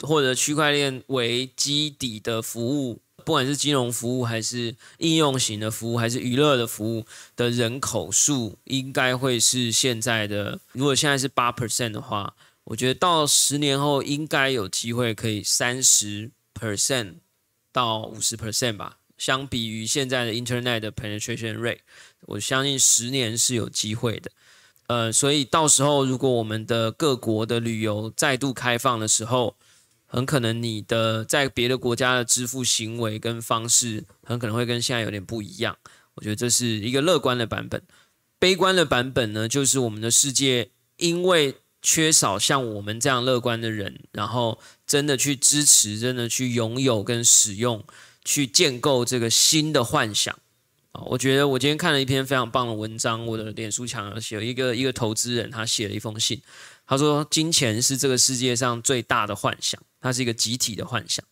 或者区块链为基底的服务。不管是金融服务，还是应用型的服务，还是娱乐的服务的人口数，应该会是现在的。如果现在是八 percent 的话，我觉得到十年后应该有机会可以三十 percent 到五十 percent 吧。相比于现在的 Internet 的 penetration rate，我相信十年是有机会的。呃，所以到时候如果我们的各国的旅游再度开放的时候，很可能你的在别的国家的支付行为跟方式，很可能会跟现在有点不一样。我觉得这是一个乐观的版本。悲观的版本呢，就是我们的世界因为缺少像我们这样乐观的人，然后真的去支持、真的去拥有跟使用、去建构这个新的幻想啊！我觉得我今天看了一篇非常棒的文章，我的脸书墙写有一个一个投资人，他写了一封信，他说：“金钱是这个世界上最大的幻想。”它是一个集体的幻想。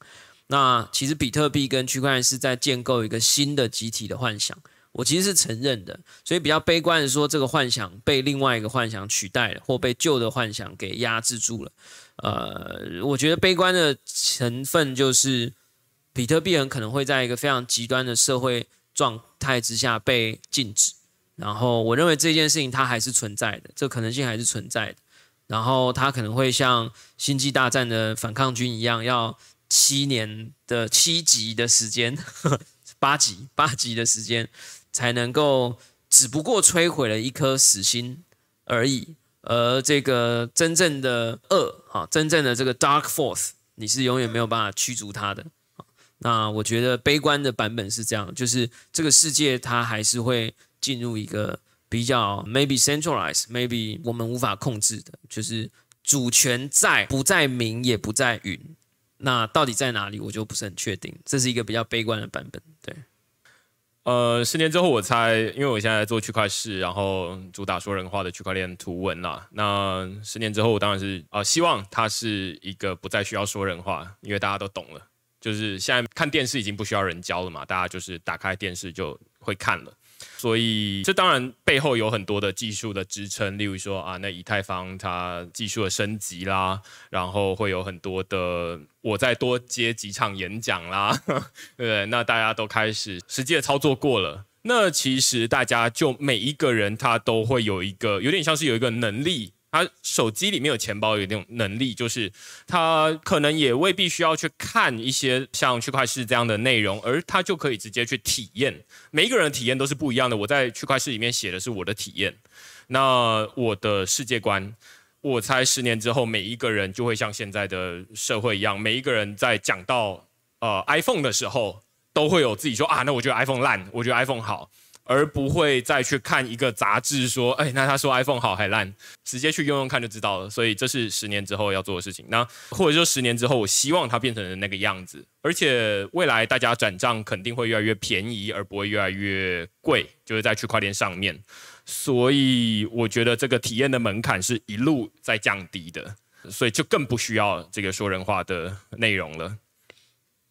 那其实比特币跟区块链是在建构一个新的集体的幻想，我其实是承认的，所以比较悲观的说，这个幻想被另外一个幻想取代了，或被旧的幻想给压制住了。呃，我觉得悲观的成分就是比特币很可能会在一个非常极端的社会状态之下被禁止，然后我认为这件事情它还是存在的，这可能性还是存在的，然后他可能会像星际大战的反抗军一样要。七年的七级的时间，八级八级的时间，才能够只不过摧毁了一颗死星而已。而这个真正的恶，哈，真正的这个 Dark Force，你是永远没有办法驱逐它的。那我觉得悲观的版本是这样，就是这个世界它还是会进入一个比较 maybe centralized，maybe 我们无法控制的，就是主权在不在民也不在云。那到底在哪里，我就不是很确定。这是一个比较悲观的版本。对，呃，十年之后我猜，因为我现在做区块市，然后主打说人话的区块链图文啦。那十年之后，我当然是啊，希望它是一个不再需要说人话，因为大家都懂了。就是现在看电视已经不需要人教了嘛，大家就是打开电视就会看了。所以，这当然背后有很多的技术的支撑，例如说啊，那以太坊它技术的升级啦，然后会有很多的，我再多接几场演讲啦，对 不对？那大家都开始实际的操作过了，那其实大家就每一个人他都会有一个，有点像是有一个能力。他手机里面有钱包，有那种能力，就是他可能也未必需要去看一些像区块市这样的内容，而他就可以直接去体验。每一个人的体验都是不一样的。我在区块市里面写的是我的体验，那我的世界观，我猜十年之后，每一个人就会像现在的社会一样，每一个人在讲到呃 iPhone 的时候，都会有自己说啊，那我觉得 iPhone 烂，我觉得 iPhone 好。而不会再去看一个杂志说，哎，那他说 iPhone 好还烂，直接去用用看就知道了。所以这是十年之后要做的事情。那或者说十年之后，我希望它变成那个样子。而且未来大家转账肯定会越来越便宜，而不会越来越贵，就是在区块链上面。所以我觉得这个体验的门槛是一路在降低的，所以就更不需要这个说人话的内容了。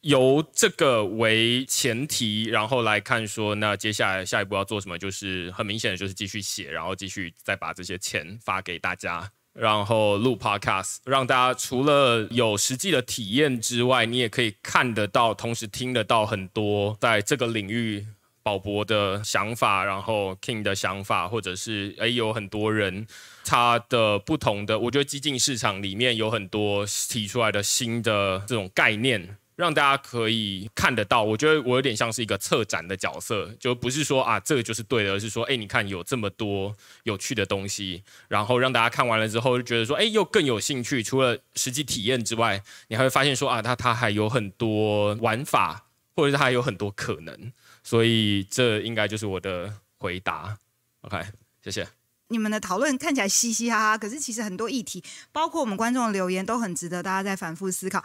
由这个为前提，然后来看说，那接下来下一步要做什么？就是很明显的，就是继续写，然后继续再把这些钱发给大家，然后录 podcast，让大家除了有实际的体验之外，你也可以看得到，同时听得到很多在这个领域宝博的想法，然后 King 的想法，或者是诶有很多人他的不同的，我觉得激进市场里面有很多提出来的新的这种概念。让大家可以看得到，我觉得我有点像是一个策展的角色，就不是说啊这个就是对的，而是说，哎，你看有这么多有趣的东西，然后让大家看完了之后就觉得说，哎，又更有兴趣。除了实际体验之外，你还会发现说啊，它它还有很多玩法，或者是它还有很多可能。所以这应该就是我的回答。OK，谢谢。你们的讨论看起来嘻嘻哈哈，可是其实很多议题，包括我们观众的留言，都很值得大家再反复思考。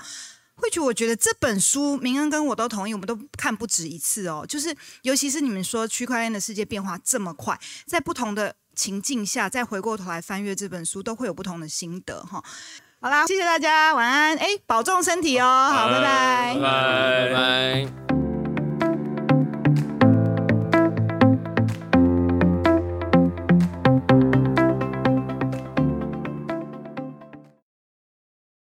会觉，我觉得这本书，明恩跟我都同意，我们都看不止一次哦。就是，尤其是你们说区块链的世界变化这么快，在不同的情境下，再回过头来翻阅这本书，都会有不同的心得哈。好啦，谢谢大家，晚安，哎，保重身体哦，好，拜拜，拜拜。